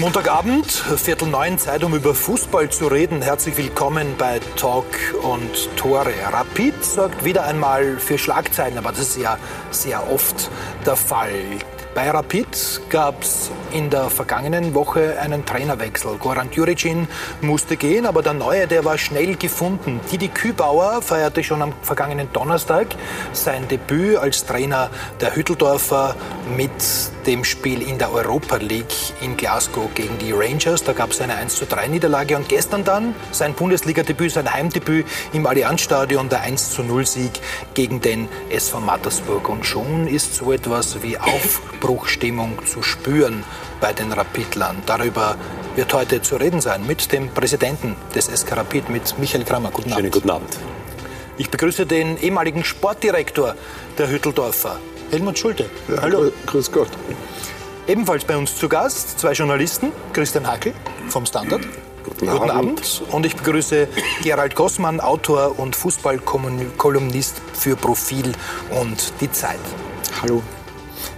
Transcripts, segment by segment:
Montagabend, Viertel neun, Zeit, um über Fußball zu reden. Herzlich willkommen bei Talk und Tore. Rapid sorgt wieder einmal für Schlagzeilen, aber das ist ja sehr oft der Fall. Bei Rapid gab es in der vergangenen Woche einen Trainerwechsel. Goran Juricin musste gehen, aber der Neue, der war schnell gefunden. Didi Kübauer feierte schon am vergangenen Donnerstag sein Debüt als Trainer der Hütteldorfer mit dem Spiel in der Europa League in Glasgow gegen die Rangers. Da gab es eine 1 3 Niederlage und gestern dann sein Bundesliga-Debüt, sein Heimdebüt im Allianzstadion, der 1 0 Sieg gegen den SV Mattersburg. Und schon ist so etwas wie auf Aufbruchstimmung zu spüren bei den Rapidlern. Darüber wird heute zu reden sein mit dem Präsidenten des SK Rapid, mit Michael Kramer. Guten Abend. Schönen guten Abend. Ich begrüße den ehemaligen Sportdirektor der Hütteldorfer, Helmut Schulte. Ja, Hallo. Grüß Gott. Ebenfalls bei uns zu Gast zwei Journalisten, Christian Hackel vom Standard. Guten Abend. Guten Abend. Und ich begrüße Gerald Gossmann, Autor und Fußballkolumnist für Profil und die Zeit. Hallo.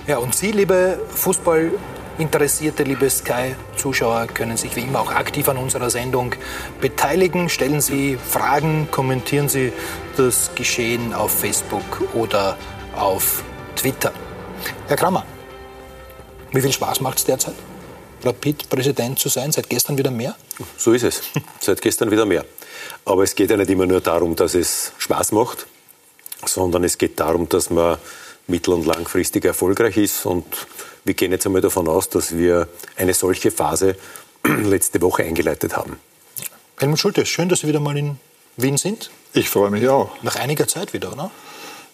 Ja, und Sie, liebe Fußballinteressierte, liebe Sky-Zuschauer, können sich wie immer auch aktiv an unserer Sendung beteiligen. Stellen Sie Fragen, kommentieren Sie das Geschehen auf Facebook oder auf Twitter. Herr Kramer, wie viel Spaß macht es derzeit? Rapid-Präsident zu sein, seit gestern wieder mehr? So ist es, seit gestern wieder mehr. Aber es geht ja nicht immer nur darum, dass es Spaß macht, sondern es geht darum, dass man mittel- und langfristig erfolgreich ist. Und wir gehen jetzt einmal davon aus, dass wir eine solche Phase letzte Woche eingeleitet haben. Helmut Schulte, schön, dass Sie wieder mal in Wien sind. Ich freue mich auch. Nach einiger Zeit wieder, oder?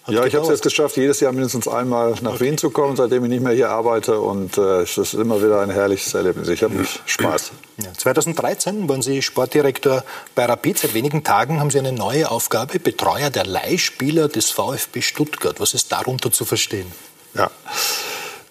Hat ja, ich habe es jetzt geschafft, jedes Jahr mindestens einmal nach okay. Wien zu kommen, seitdem ich nicht mehr hier arbeite. Und äh, es ist immer wieder ein herrliches Erlebnis. Ich habe Spaß. Ja, 2013 waren Sie Sportdirektor bei Rapid. Seit wenigen Tagen haben Sie eine neue Aufgabe, Betreuer der Leihspieler des VfB Stuttgart. Was ist darunter zu verstehen? Ja.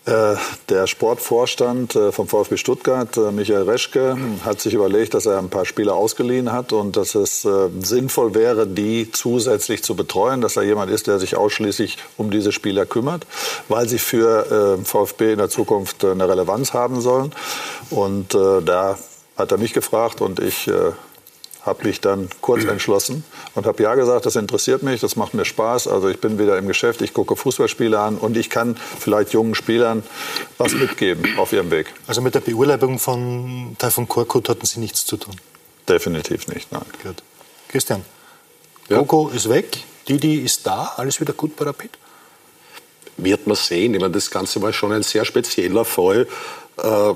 Äh, der Sportvorstand äh, vom VfB Stuttgart, äh, Michael Reschke, hat sich überlegt, dass er ein paar Spieler ausgeliehen hat und dass es sinnvoll wäre, die zusätzlich zu betreuen, dass er jemand ist, der sich ausschließlich um diese Spieler kümmert, weil sie für VfB in der Zukunft eine Relevanz haben sollen. Und da hat er mich gefragt und ich habe mich dann kurz entschlossen und habe ja gesagt, das interessiert mich, das macht mir Spaß. Also ich bin wieder im Geschäft, ich gucke Fußballspiele an und ich kann vielleicht jungen Spielern was mitgeben auf ihrem Weg. Also mit der Beurlaubung von Taifun Korkut hatten Sie nichts zu tun? Definitiv nicht, nein. Gut. Christian, ja. Coco ist weg, Didi ist da, alles wieder gut bei Rapid? Wird man sehen. Ich meine, das Ganze war schon ein sehr spezieller Fall. Äh,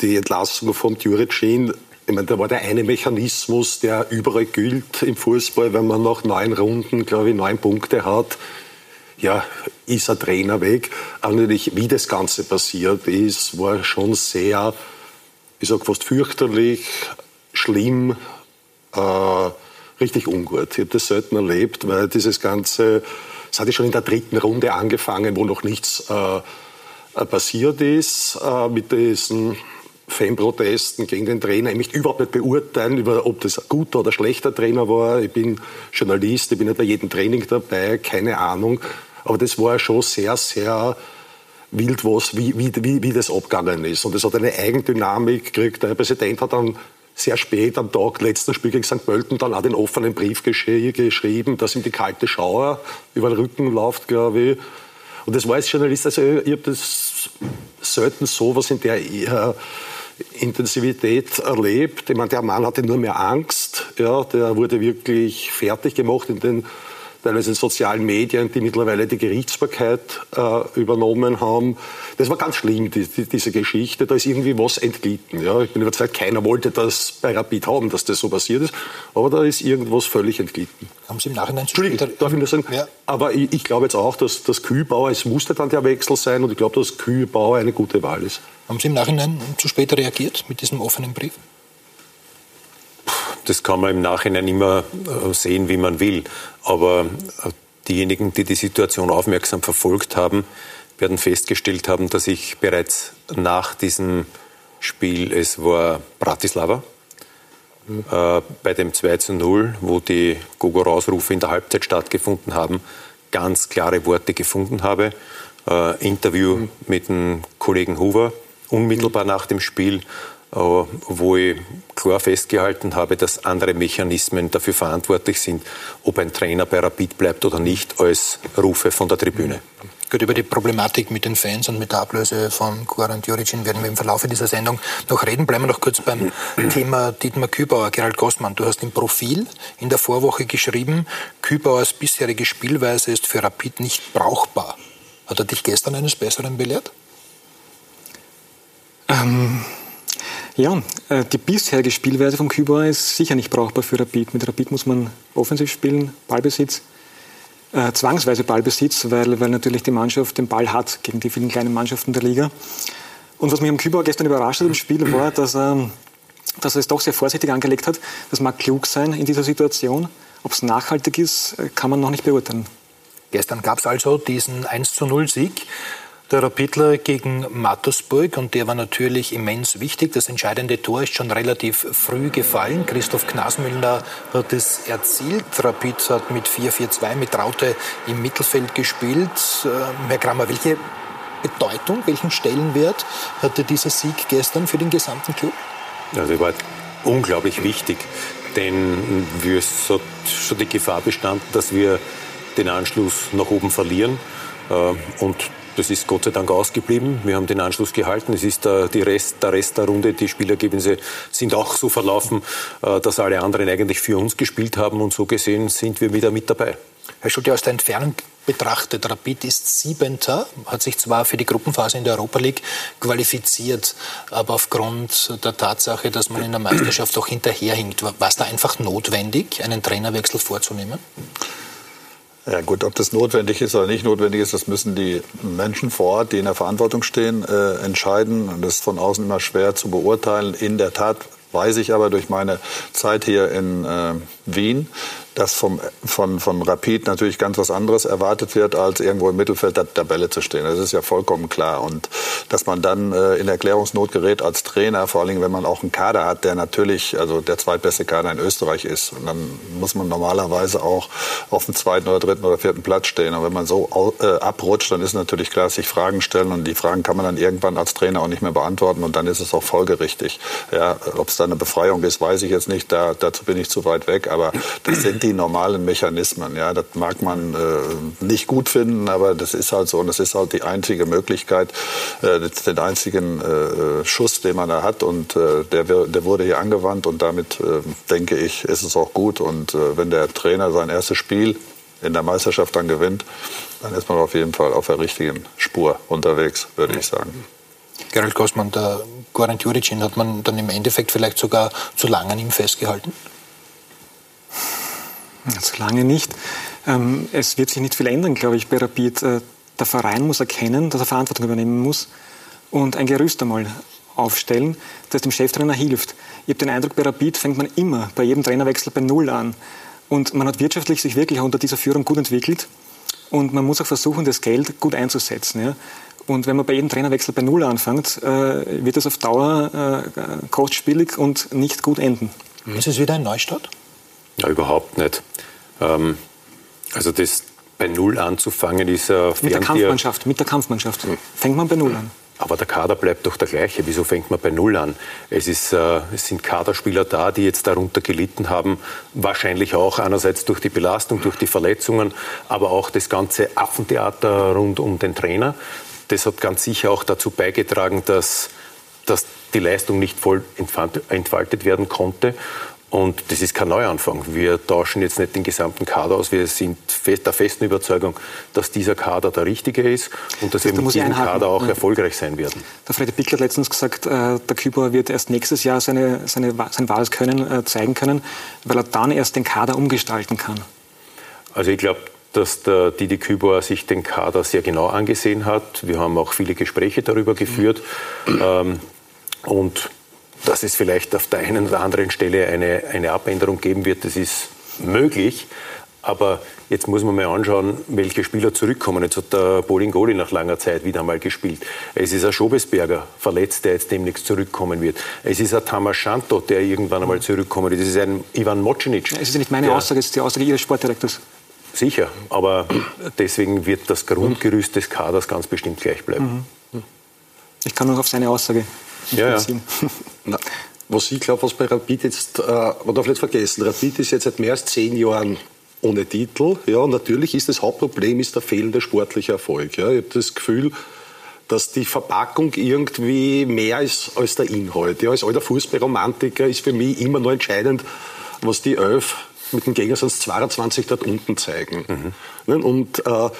die Entlassung von Juricin ich meine, da war der eine Mechanismus, der überall gilt im Fußball, wenn man nach neun Runden, glaube ich, neun Punkte hat. Ja, ist ein Trainer weg. Aber natürlich, wie das Ganze passiert ist, war schon sehr, ich sag fast fürchterlich, schlimm, äh, richtig ungut. Ich habe das selten erlebt, weil dieses Ganze, es hatte schon in der dritten Runde angefangen, wo noch nichts äh, passiert ist, äh, mit diesen Fanprotesten gegen den Trainer. Ich möchte überhaupt nicht beurteilen, über, ob das ein guter oder schlechter Trainer war. Ich bin Journalist, ich bin nicht bei jedem Training dabei, keine Ahnung. Aber das war schon sehr, sehr wild, was, wie, wie, wie, wie das abgegangen ist. Und es hat eine Eigendynamik gekriegt. Der Präsident hat dann sehr spät am Tag, letzten Spiel gegen St. Pölten, dann auch den offenen Brief gesch geschrieben, dass ihm die kalte Schauer über den Rücken läuft, glaube ich. Und das war als Journalist, also ich habe das selten so was in der Intensivität erlebt. Ich meine, der Mann hatte nur mehr Angst. Ja, der wurde wirklich fertig gemacht in den teilweise in sozialen Medien, die mittlerweile die Gerichtsbarkeit äh, übernommen haben. Das war ganz schlimm, die, die, diese Geschichte. Da ist irgendwie was entglitten. Ja. Ich bin überzeugt, keiner wollte das bei Rapid haben, dass das so passiert ist. Aber da ist irgendwas völlig entglitten. Haben Sie im Nachhinein Entschuldigung, darf ich nur sagen? Ja. Aber ich, ich glaube jetzt auch, dass das Kühlbauer, es musste dann der Wechsel sein und ich glaube, dass Kühlbauer eine gute Wahl ist. Haben Sie im Nachhinein zu spät reagiert mit diesem offenen Brief? Das kann man im Nachhinein immer äh, sehen, wie man will. Aber äh, diejenigen, die die Situation aufmerksam verfolgt haben, werden festgestellt haben, dass ich bereits nach diesem Spiel, es war Bratislava, mhm. äh, bei dem 2 zu 0, wo die Gogo-Rausrufe in der Halbzeit stattgefunden haben, ganz klare Worte gefunden habe. Äh, Interview mhm. mit dem Kollegen Hoover unmittelbar nach dem Spiel, wo ich klar festgehalten habe, dass andere Mechanismen dafür verantwortlich sind, ob ein Trainer bei Rapid bleibt oder nicht, als Rufe von der Tribüne. Gut, über die Problematik mit den Fans und mit der Ablöse von Goran Djuricin werden wir im Verlauf dieser Sendung noch reden. Bleiben wir noch kurz beim Thema Dietmar Kübauer. Gerald Gossmann, du hast im Profil in der Vorwoche geschrieben, Kübauers bisherige Spielweise ist für Rapid nicht brauchbar. Hat er dich gestern eines Besseren belehrt? Ähm, ja, äh, die bisherige Spielweise von Kübauer ist sicher nicht brauchbar für Rapid. Mit Rapid muss man offensiv spielen, Ballbesitz äh, zwangsweise Ballbesitz, weil, weil natürlich die Mannschaft den Ball hat gegen die vielen kleinen Mannschaften der Liga. Und was mich am Kübauer gestern überrascht hat im Spiel war, dass er, dass er es doch sehr vorsichtig angelegt hat. Das mag klug sein in dieser Situation. Ob es nachhaltig ist, äh, kann man noch nicht beurteilen. Gestern gab es also diesen 1 zu 0 Sieg der Rapidler gegen Mattersburg und der war natürlich immens wichtig. Das entscheidende Tor ist schon relativ früh gefallen. Christoph Knasmüller hat es erzielt. Rapid hat mit 4-4-2 mit Raute im Mittelfeld gespielt. Ähm, Herr Kramer, welche Bedeutung, welchen Stellenwert hatte dieser Sieg gestern für den gesamten Club? Also er war unglaublich wichtig, denn es hat schon die Gefahr bestanden, dass wir den Anschluss nach oben verlieren. Äh, und das ist Gott sei Dank ausgeblieben. Wir haben den Anschluss gehalten. Es ist der, Rest, der Rest der Runde. Die Spielergebnisse sind auch so verlaufen, äh, dass alle anderen eigentlich für uns gespielt haben. Und so gesehen sind wir wieder mit dabei. Herr Schulte, aus der Entfernung betrachtet, Rapid ist Siebenter, hat sich zwar für die Gruppenphase in der Europa League qualifiziert, aber aufgrund der Tatsache, dass man in der Meisterschaft auch hinterherhinkt, war es da einfach notwendig, einen Trainerwechsel vorzunehmen? Ja gut, ob das notwendig ist oder nicht notwendig ist, das müssen die Menschen vor Ort, die in der Verantwortung stehen, äh, entscheiden. Und das ist von außen immer schwer zu beurteilen. In der Tat weiß ich aber durch meine Zeit hier in äh, Wien, dass vom, von, von Rapid natürlich ganz was anderes erwartet wird, als irgendwo im Mittelfeld der Tabelle zu stehen. Das ist ja vollkommen klar. Und dass man dann äh, in Erklärungsnot gerät als Trainer, vor allen Dingen, wenn man auch einen Kader hat, der natürlich also der zweitbeste Kader in Österreich ist. Und dann muss man normalerweise auch auf dem zweiten oder dritten oder vierten Platz stehen. Und wenn man so äh, abrutscht, dann ist natürlich klar, sich Fragen stellen. Und die Fragen kann man dann irgendwann als Trainer auch nicht mehr beantworten. Und dann ist es auch folgerichtig. Ja, Ob es da eine Befreiung ist, weiß ich jetzt nicht. Da, dazu bin ich zu weit weg. Aber das sind die normalen Mechanismen. Ja, das mag man äh, nicht gut finden, aber das ist halt so und das ist halt die einzige Möglichkeit, äh, den einzigen äh, Schuss, den man da hat und äh, der, der wurde hier angewandt und damit äh, denke ich, ist es auch gut und äh, wenn der Trainer sein erstes Spiel in der Meisterschaft dann gewinnt, dann ist man auf jeden Fall auf der richtigen Spur unterwegs, würde ich sagen. Gerald Kosmann, der Goran Juricin hat man dann im Endeffekt vielleicht sogar zu lange an ihm festgehalten? So lange nicht. Ähm, es wird sich nicht viel ändern, glaube ich, bei Rapid. Äh, der Verein muss erkennen, dass er Verantwortung übernehmen muss und ein Gerüst einmal aufstellen, das dem Cheftrainer hilft. Ich habe den Eindruck, bei Rapid fängt man immer bei jedem Trainerwechsel bei Null an. Und man hat wirtschaftlich sich wirklich unter dieser Führung gut entwickelt. Und man muss auch versuchen, das Geld gut einzusetzen. Ja. Und wenn man bei jedem Trainerwechsel bei Null anfängt, äh, wird das auf Dauer äh, kostspielig und nicht gut enden. Ist es wieder ein Neustart? Ja, überhaupt nicht. Ähm, also das bei Null anzufangen ist äh, mit der Kampfmannschaft. Mit der Kampfmannschaft fängt man bei Null an. Aber der Kader bleibt doch der gleiche. Wieso fängt man bei Null an? Es, ist, äh, es sind Kaderspieler da, die jetzt darunter gelitten haben. Wahrscheinlich auch einerseits durch die Belastung, durch die Verletzungen, aber auch das ganze Affentheater rund um den Trainer. Das hat ganz sicher auch dazu beigetragen, dass, dass die Leistung nicht voll entfaltet werden konnte. Und das ist kein Neuanfang. Wir tauschen jetzt nicht den gesamten Kader aus. Wir sind der festen Überzeugung, dass dieser Kader der richtige ist und dass das wir mit diesem Kader auch erfolgreich sein werden. Der Freddy Pickler hat letztens gesagt, äh, der Kübauer wird erst nächstes Jahr seine, seine, sein wahres Können äh, zeigen können, weil er dann erst den Kader umgestalten kann. Also ich glaube, dass der Didi Kübauer sich den Kader sehr genau angesehen hat. Wir haben auch viele Gespräche darüber geführt. Mhm. und dass es vielleicht auf der einen oder anderen Stelle eine, eine Abänderung geben wird, das ist möglich. Aber jetzt muss man mal anschauen, welche Spieler zurückkommen. Jetzt hat der Bolingoli nach langer Zeit wieder einmal gespielt. Es ist ein Schobesberger, verletzt, der jetzt demnächst zurückkommen wird. Es ist ein Tamas Schanto, der irgendwann einmal zurückkommen wird. Es ist ein Ivan Mocinic. Es ist nicht meine Aussage, es ist die Aussage Ihres Sportdirektors. Sicher, aber deswegen wird das Grundgerüst des Kaders ganz bestimmt gleich bleiben. Mhm. Ich kann nur auf seine Aussage ja. Ja. was ich glaube, was bei Rapid jetzt, äh, man darf nicht vergessen, Rapid ist jetzt seit mehr als zehn Jahren ohne Titel. Ja, natürlich ist das Hauptproblem ist der fehlende sportliche Erfolg. Ja. Ich habe das Gefühl, dass die Verpackung irgendwie mehr ist als der Inhalt. Ja, als alter Fußballromantiker ist für mich immer nur entscheidend, was die Elf mit dem Gegnersatz 22 dort unten zeigen. Mhm. Und äh,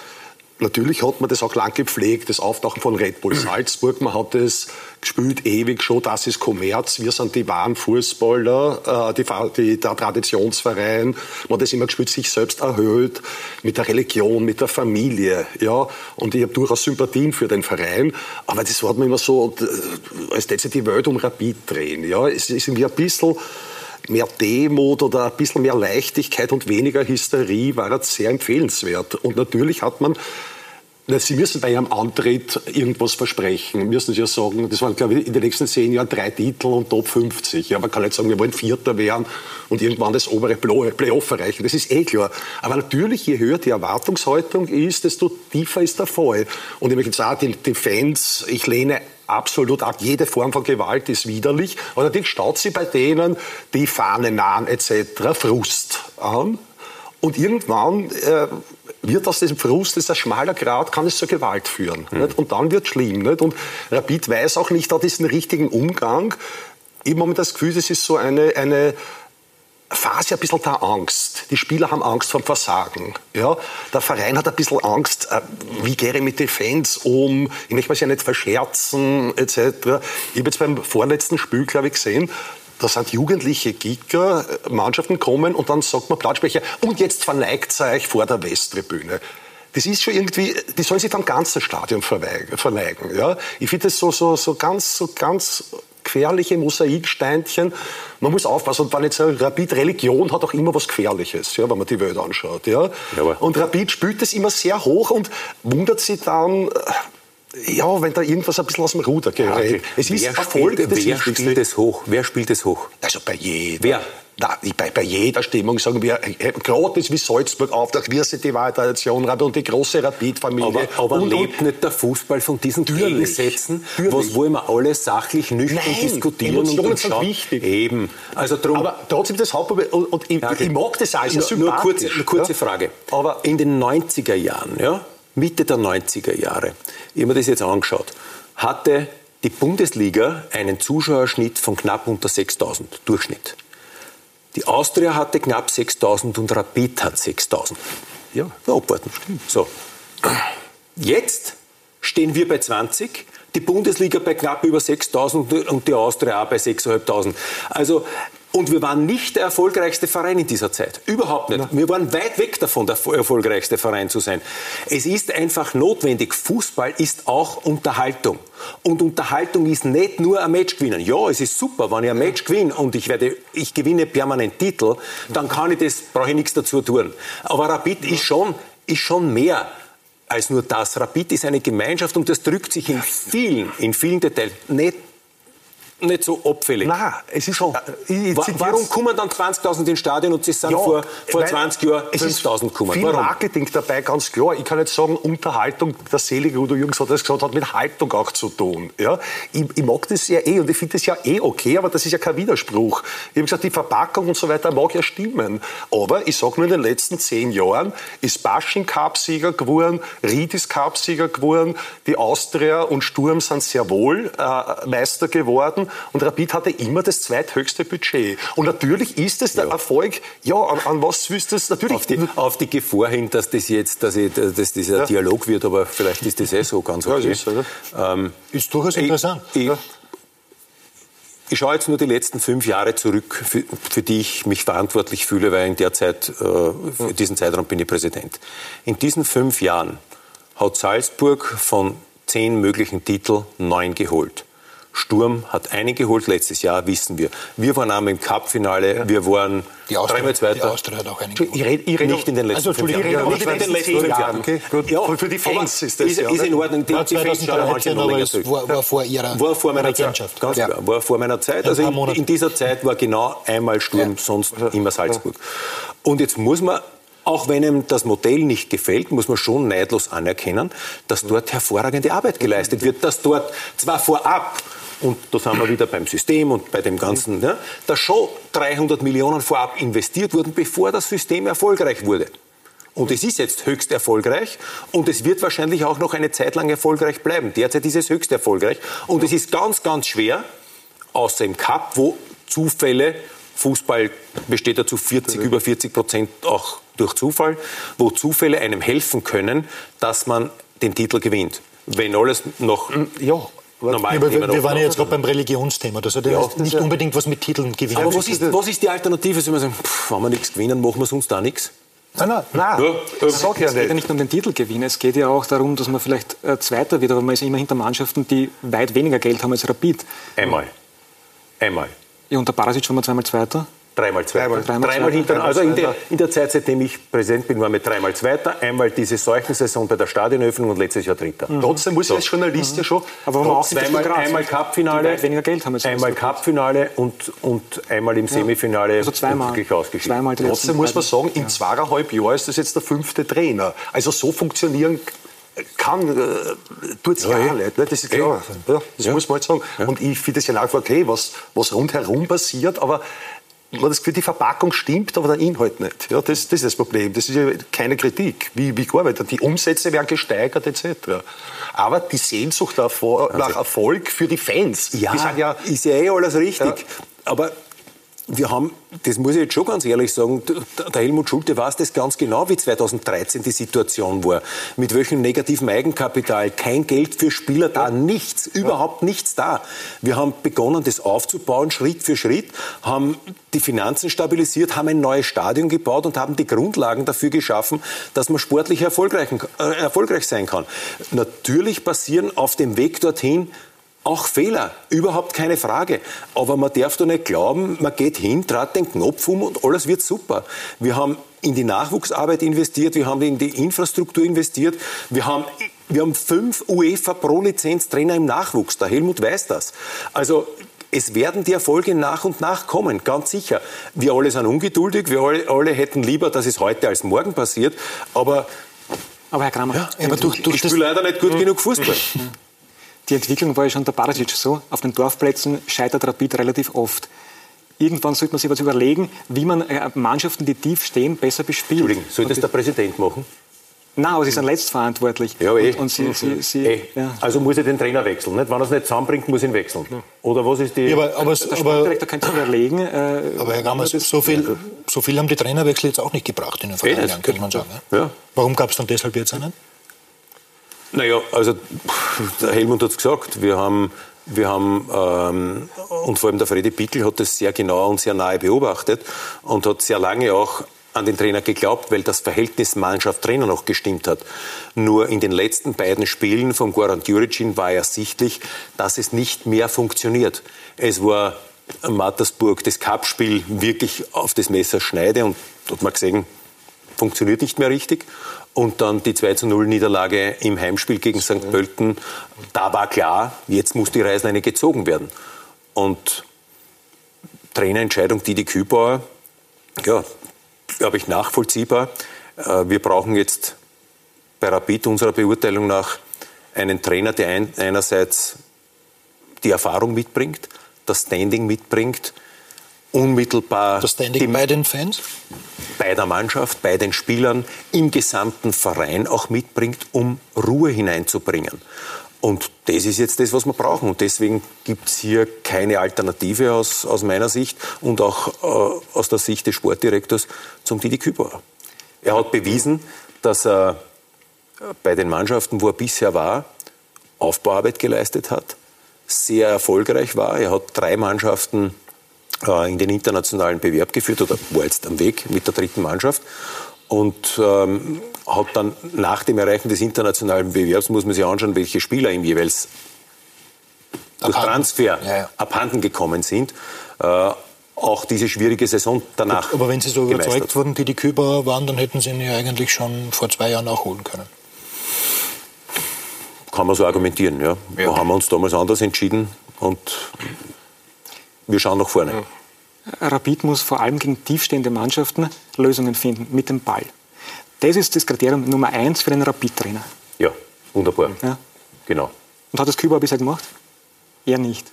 Natürlich hat man das auch lang gepflegt, das Auftauchen von Red Bull Salzburg. Man hat es gespielt ewig schon, das ist Kommerz. Wir sind die wahren Fußballer, äh, die, die, der Traditionsverein. Man hat das immer gespielt, sich selbst erhöht, mit der Religion, mit der Familie. Ja. Und ich habe durchaus Sympathien für den Verein. Aber das hat man immer so, als hätte sich die Welt um Rapid drehen. Ja. Es ist irgendwie ein bisschen mehr Demut oder ein bisschen mehr Leichtigkeit und weniger Hysterie war sehr empfehlenswert. Und natürlich hat man Sie müssen bei Ihrem Antritt irgendwas versprechen. Müssen Sie ja sagen, das waren, glaube ich, in den nächsten zehn Jahren drei Titel und Top 50. Ja, man kann nicht sagen, wir wollen Vierter werden und irgendwann das obere Playoff erreichen. Das ist eh klar. Aber natürlich, je höher die Erwartungshaltung ist, desto tiefer ist der Fall. Und ich möchte auch die, die Fans, ich lehne absolut ab. Jede Form von Gewalt ist widerlich. Aber natürlich staut sie bei denen, die Fahne nahen etc. Frust an. Und irgendwann äh, wird aus diesem Frust, ein schmaler Grad, kann es zur Gewalt führen. Mhm. Und dann wird es schlimm. Nicht? Und Rapid weiß auch nicht da diesen richtigen Umgang. Ich habe das Gefühl, das ist so eine, eine Phase ein bisschen der Angst. Die Spieler haben Angst vom Versagen. Ja? Der Verein hat ein bisschen Angst, äh, wie gehe ich mit den Fans um, ich möchte mich ja nicht verscherzen, etc. Ich habe jetzt beim vorletzten Spiel, glaube ich, gesehen, da sind jugendliche Giger, äh, Mannschaften kommen und dann sagt man Platzsprecher, und jetzt verneigt euch vor der Westtribüne. Das ist schon irgendwie, die sollen sich dann ganz das Stadion verneigen. Ja? Ich finde das so, so, so ganz, so ganz gefährliche Mosaiksteinchen. Man muss aufpassen. Und wenn jetzt Rapid Religion hat auch immer was Gefährliches, ja, wenn man die Welt anschaut. Ja. ja und Rapid spült das immer sehr hoch und wundert sich dann, äh, ja, wenn da irgendwas ein bisschen aus dem Ruder gerät. Ja, es ist wer Erfolg spielt, das Wer spielt es hoch? Wer spielt es hoch? Also bei jedem. Wer? Na, bei, bei, jeder Stimmung sagen wir, äh, gerade wie Salzburg auftaucht, wir sind die Tradition und die große Rapid-Familie. Aber, aber und, lebt und, nicht der Fußball von diesen Gegensätzen, was wollen wir alle sachlich nüchtern Nein, diskutieren Emotionen und sind wichtig. Eben. Also drum, aber trotzdem das Hauptproblem, und, ich, ja, okay. ich, mag das auch, ist nur, nur kurz, eine kurze ja? Frage. Aber in den 90er Jahren, ja, Mitte der 90er Jahre, ich habe mir das jetzt angeschaut, hatte die Bundesliga einen Zuschauerschnitt von knapp unter 6000 Durchschnitt. Die Austria hatte knapp 6000 und Rapid hat 6000. Ja, abwarten. So. Jetzt stehen wir bei 20, die Bundesliga bei knapp über 6000 und die Austria auch bei 6.500. Also und wir waren nicht der erfolgreichste Verein in dieser Zeit. Überhaupt nicht. Wir waren weit weg davon, der erfolgreichste Verein zu sein. Es ist einfach notwendig. Fußball ist auch Unterhaltung. Und Unterhaltung ist nicht nur ein Match gewinnen. Ja, es ist super, wenn ich ein Match gewinne und ich, werde, ich gewinne permanent Titel, dann kann ich das, brauche ich nichts dazu tun. Aber Rapid ist schon, ist schon mehr als nur das. Rapid ist eine Gemeinschaft und das drückt sich in vielen, in vielen Details nicht nicht so abfällig. Nein, es ist schon. Äh, warum kommen dann 20.000 ins Stadion und sie sind ja, vor, vor 20 Jahren 5.000 gekommen? Viel warum? Marketing dabei, ganz klar. Ich kann jetzt sagen, Unterhaltung, der selige Udo Jürgens hat das gesagt, hat mit Haltung auch zu tun. Ja? Ich, ich mag das ja eh und ich finde das ja eh okay, aber das ist ja kein Widerspruch. Ich habe gesagt, die Verpackung und so weiter mag ja stimmen. Aber ich sage nur, in den letzten zehn Jahren ist Basching Cup-Sieger geworden, Ried ist Cup-Sieger geworden, die Austria und Sturm sind sehr wohl äh, Meister geworden und Rapid hatte immer das zweithöchste Budget. Und natürlich ist es der ja. Erfolg, ja, an, an was willst du es natürlich... Auf die, auf die, Gefahr hin, dass das jetzt, dass, ich, dass dieser ja. Dialog wird, aber vielleicht ist das eh so ganz okay. Ja, ist, ähm, ist durchaus interessant. Ich, ich, ich schaue jetzt nur die letzten fünf Jahre zurück, für, für, die ich mich verantwortlich fühle, weil in der Zeit, äh, für diesen Zeitraum bin ich Präsident. In diesen fünf Jahren hat Salzburg von zehn möglichen Titeln neun geholt. Sturm hat einen geholt letztes Jahr, wissen wir. Wir waren einmal im Cup-Finale, ja. wir waren die Austria, dreimal Zweiter. Die Austria hat auch einen geholt. Ich rede, ich rede nicht in den letzten also, fünf Jahren. Ja, nicht in den letzten fünf Jahren. Okay, gut. Ja, für die Fans ist das ist, ja. Ist in Ordnung. Die, schauen manche noch länger zurück. War, war vor ihrer war vor meiner Zeit. Ganz ja. klar, war vor meiner Zeit. Also in, in, dieser Zeit war genau einmal Sturm, sonst immer Salzburg. Und jetzt muss man Auch wenn ihm das Modell nicht gefällt, muss man schon neidlos anerkennen, dass dort hervorragende Arbeit geleistet wird, dass dort zwar vorab und da sind wir wieder beim System und bei dem Ganzen, ja, dass schon 300 Millionen vorab investiert wurden, bevor das System erfolgreich wurde. Und es ist jetzt höchst erfolgreich und es wird wahrscheinlich auch noch eine Zeit lang erfolgreich bleiben. Derzeit ist es höchst erfolgreich und es ist ganz, ganz schwer, außer im Cup, wo Zufälle, Fußball besteht ja zu 40, über 40 Prozent auch durch Zufall, wo Zufälle einem helfen können, dass man den Titel gewinnt. Wenn alles noch ja, normal ja, wir, wir waren ja jetzt gerade beim Religionsthema. Das hat ja, nicht unbedingt was mit Titeln gewinnen. Aber was ist, was ist die Alternative? Wenn wir sagen, pff, wenn wir nichts gewinnen, machen wir sonst da nichts? Nein, nein, nein. Ja, ja es geht ja nicht um den Titelgewinn. Es geht ja auch darum, dass man vielleicht äh, Zweiter wird, aber man ist immer hinter Mannschaften, die weit weniger Geld haben als Rapid. Einmal. Einmal. Ja, unter Parasic waren wir zweimal Zweiter. Dreimal Zweiter. Dreimal, dreimal hinter, also in der, in der Zeit, seitdem ich Präsident bin, waren wir dreimal Zweiter. Einmal diese Seuchensaison bei der Stadionöffnung und letztes Jahr Dritter. Mhm. Trotzdem muss ich als Journalist mhm. ja schon. Aber man auch zweimal, einmal Cupfinale, weniger Geld haben einmal Cupfinale und, und einmal im Semifinale also zweimal, wirklich ausgeschieden. Zweimal Trotzdem muss man sagen, in zweieinhalb Jahren ist das jetzt der fünfte Trainer. Also so funktionieren kann, äh, tut es ja, ja nicht. Ne? Das ist klar. Ja, das ja. muss man halt sagen. Ja. Und ich finde es ja auch okay, was, was rundherum passiert, aber man das Gefühl, die Verpackung stimmt, aber der Inhalt nicht. Ja, das, das ist das Problem. Das ist ja keine Kritik. Wie, wie gearbeitet? Die Umsätze werden gesteigert etc. Aber die Sehnsucht nach, nach Erfolg für die Fans, ja, die ja, ist ja eh alles richtig. Aber wir haben, das muss ich jetzt schon ganz ehrlich sagen, der Helmut Schulte weiß das ganz genau, wie 2013 die Situation war. Mit welchem negativen Eigenkapital, kein Geld für Spieler da, nichts, überhaupt nichts da. Wir haben begonnen, das aufzubauen, Schritt für Schritt, haben die Finanzen stabilisiert, haben ein neues Stadion gebaut und haben die Grundlagen dafür geschaffen, dass man sportlich erfolgreich, äh, erfolgreich sein kann. Natürlich passieren auf dem Weg dorthin auch Fehler, überhaupt keine Frage. Aber man darf doch nicht glauben, man geht hin, trat den Knopf um und alles wird super. Wir haben in die Nachwuchsarbeit investiert, wir haben in die Infrastruktur investiert, wir haben, wir haben fünf UEFA Pro-Lizenz-Trainer im Nachwuchs. Der Helmut weiß das. Also es werden die Erfolge nach und nach kommen, ganz sicher. Wir alle sind ungeduldig, wir alle, alle hätten lieber, dass es heute als morgen passiert, aber aber Herr Kramer, ja, aber durch, durch ich spiele leider nicht gut genug Fußball. Die Entwicklung war ja schon der Barasic so. Auf den Dorfplätzen scheitert Rapid relativ oft. Irgendwann sollte man sich was überlegen, wie man äh, Mannschaften, die tief stehen, besser bespielt. Entschuldigung, soll das der Präsident machen? Nein, aber Sie sind letztverantwortlich. Ja, eh. Und, und Sie, Sie, Sie, eh. ja. Also muss er den Trainer wechseln. Nicht? Wenn er es nicht zusammenbringt, muss er ihn wechseln. Ja. Oder was ist die... Ja, aber, aber, der Sportdirektor könnte sich überlegen... Äh, aber Herr Gammers, so viel, so viel haben die Trainerwechsel jetzt auch nicht gebracht in den vergangenen Jahren, könnte man sagen. Ja. Warum gab es dann deshalb jetzt einen? Naja, also der Helmut hat es gesagt, wir haben, wir haben ähm, und vor allem der Freddy Pickel hat das sehr genau und sehr nahe beobachtet und hat sehr lange auch an den Trainer geglaubt, weil das Verhältnis Mannschaft-Trainer noch gestimmt hat. Nur in den letzten beiden Spielen von Goran Djuricin war ersichtlich, dass es nicht mehr funktioniert. Es war Mattersburg das Cup-Spiel wirklich auf das Messer schneide und hat man gesehen, funktioniert nicht mehr richtig. Und dann die 2 zu 0 Niederlage im Heimspiel gegen St. Pölten. Da war klar, jetzt muss die Reißleine gezogen werden. Und Trainerentscheidung Didi Kübauer, ja, glaube ich, nachvollziehbar. Äh, wir brauchen jetzt bei Rapid unserer Beurteilung nach einen Trainer, der einerseits die Erfahrung mitbringt, das Standing mitbringt, unmittelbar. Das Standing bei den Fans? Bei der Mannschaft, bei den Spielern, im gesamten Verein auch mitbringt, um Ruhe hineinzubringen. Und das ist jetzt das, was wir brauchen. Und deswegen gibt es hier keine Alternative aus, aus meiner Sicht und auch äh, aus der Sicht des Sportdirektors zum Didi Kübauer. Er hat bewiesen, dass er bei den Mannschaften, wo er bisher war, Aufbauarbeit geleistet hat, sehr erfolgreich war. Er hat drei Mannschaften äh, in den internationalen Bewerb geführt oder war jetzt am Weg mit der dritten Mannschaft und ähm, hat dann nach dem Erreichen des internationalen Bewerbs, muss man sich anschauen, welche Spieler ihm jeweils durch Transfer ja, ja. abhanden gekommen sind. Äh, auch diese schwierige Saison danach. Aber wenn Sie so überzeugt wurden, die die Küber waren, dann hätten Sie ihn ja eigentlich schon vor zwei Jahren auch holen können. Kann man so argumentieren, ja. ja. Da haben wir uns damals anders entschieden und wir schauen nach vorne. Rapid muss vor allem gegen tiefstehende Mannschaften Lösungen finden mit dem Ball. Das ist das Kriterium Nummer eins für einen Rapid-Trainer. Ja, wunderbar. Ja. Genau. Und hat das Kübauer bisher gemacht? Er nicht.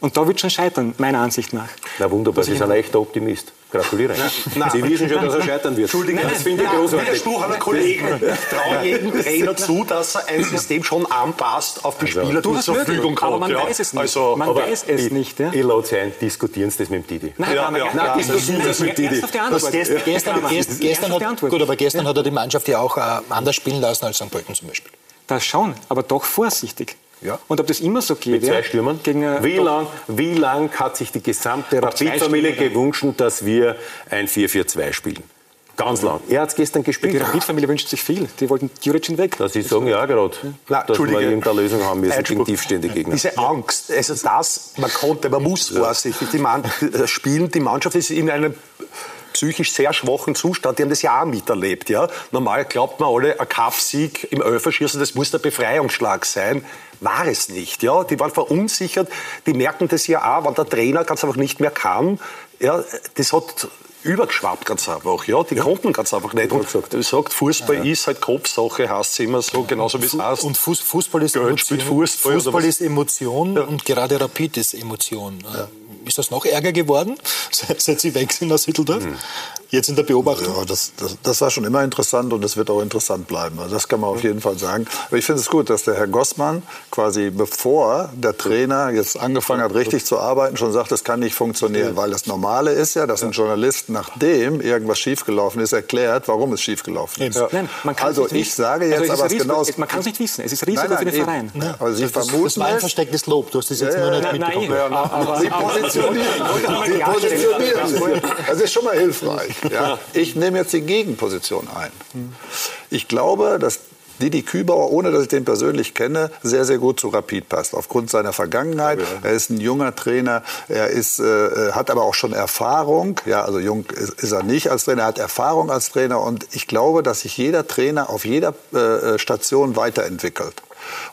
Und da wird schon scheitern, meiner Ansicht nach. Na wunderbar, Sie sind ein echter Optimist. Gratuliere. Sie wissen schon, dass er scheitern wird. Entschuldigung, das finde ich großartig. Widerspruch aller Kollegen. Ich traue jedem Trainer zu, dass er ein System schon anpasst auf die Spieler, die Du hast zur Verfügung aber hat. man ja. weiß es nicht. Also, man Aber weiß es ich, nicht. Ja? Ich lade Sie ein, diskutieren Sie das mit dem Didi. Nein, Ja, ja, er- diskutieren er- das mit Didi. die Das gestern, gestern, Kramer, gestern, gestern ernsthaft die hat, Antwort. gut, aber gestern hat er die Mannschaft ja auch äh, anders spielen lassen als St. Pölten zum Beispiel. Das schon, aber doch vorsichtig. Ja. Und ob das immer so geht, Mit zwei ja, Stürmern? Gegen, wie doch- lang, wie lang hat sich die gesamte Rapid-Familie gewünscht, dass wir ein 4-4-2 spielen? Ganz lang. Er hat es gestern Die gespielt. Rapid-Familie wünscht sich viel. Die wollten Juricin weg. Dass Sie sagen, ja, gerade, Na, dass wir Entschuldige. irgendeine Lösung haben müssen gegen tiefstehende Gegner. Diese Angst, also das, man konnte, man muss vorsichtig die Mann, spielen. Die Mannschaft ist in einem psychisch sehr schwachen Zustand. Die haben das ja auch miterlebt. Ja? Normal glaubt man alle, ein Kampfsieg im Elferschießen, das muss der Befreiungsschlag sein. War es nicht. Ja? Die waren verunsichert. Die merken das ja auch, wenn der Trainer ganz einfach nicht mehr kann. Ja? Das hat übergeschwappt ganz einfach. Ja? Die konnten ganz einfach nicht. Und du sagt, Fußball ist halt Kopfsache, heißt es immer so, genauso wie es heißt. Und Fuß, Fußball ist Geld Emotion. Fußball Fußball ist Emotion und gerade Rapid ist Emotion. Ist das noch ärger geworden, seit Sie weg sind aus Hütteldorf? Jetzt in der Beobachtung? Ja, das, das, das war schon immer interessant und es wird auch interessant bleiben. Also das kann man auf jeden Fall sagen. Aber ich finde es gut, dass der Herr Gossmann quasi bevor der Trainer jetzt angefangen hat, richtig zu arbeiten, schon sagt, das kann nicht funktionieren. Weil das Normale ist ja, dass ein Journalist, nachdem irgendwas schiefgelaufen ist, erklärt, warum es schiefgelaufen ist. Nein, man kann's Also nicht ich sage jetzt Also es ist aber Risiko- genau... es- Man kann es nicht wissen. Es ist Risiko Nein, nein, für den. Verein. Ja, Also Sie Das, das vermuten war ein es. verstecktes Lob. Du hast das jetzt Ja, nur ja, nicht Nein, nein, mitbekommen. aber, Sie positionieren. Sie positionieren. Das ist schon mal hilfreich. Ja. Ich nehme jetzt die Gegenposition ein. Ich glaube, dass Didi Kübauer, ohne dass ich den persönlich kenne, sehr, sehr gut zu Rapid passt. Aufgrund seiner Vergangenheit. Er ist ein junger Trainer. Er ist, äh, hat aber auch schon Erfahrung. Ja, also jung ist, ist er nicht als Trainer. Er hat Erfahrung als Trainer. Und ich glaube, dass sich jeder Trainer auf jeder äh, Station weiterentwickelt.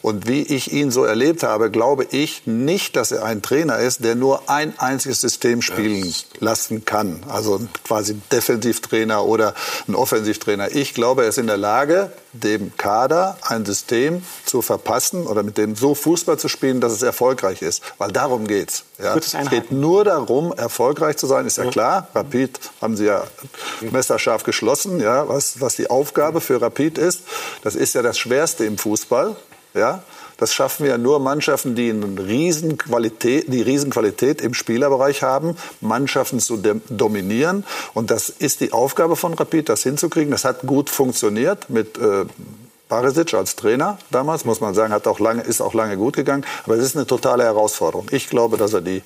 Und wie ich ihn so erlebt habe, glaube ich nicht, dass er ein Trainer ist, der nur ein einziges System spielen lassen kann. Also quasi ein Defensivtrainer oder ein Offensivtrainer. Ich glaube, er ist in der Lage, dem Kader ein System zu verpassen oder mit dem so Fußball zu spielen, dass es erfolgreich ist. Weil darum geht's. Ja. Es geht nur darum, erfolgreich zu sein, ist ja klar. Rapid haben sie ja messerscharf geschlossen, ja, was, was die Aufgabe für Rapid ist. Das ist ja das Schwerste im Fußball. Ja, das schaffen ja nur Mannschaften, die eine Riesenqualität, die Riesenqualität im Spielerbereich haben, Mannschaften zu dominieren. Und das ist die Aufgabe von Rapid, das hinzukriegen. Das hat gut funktioniert mit äh, Barisic als Trainer damals, muss man sagen, hat auch lange, ist auch lange gut gegangen. Aber es ist eine totale Herausforderung. Ich glaube, dass er die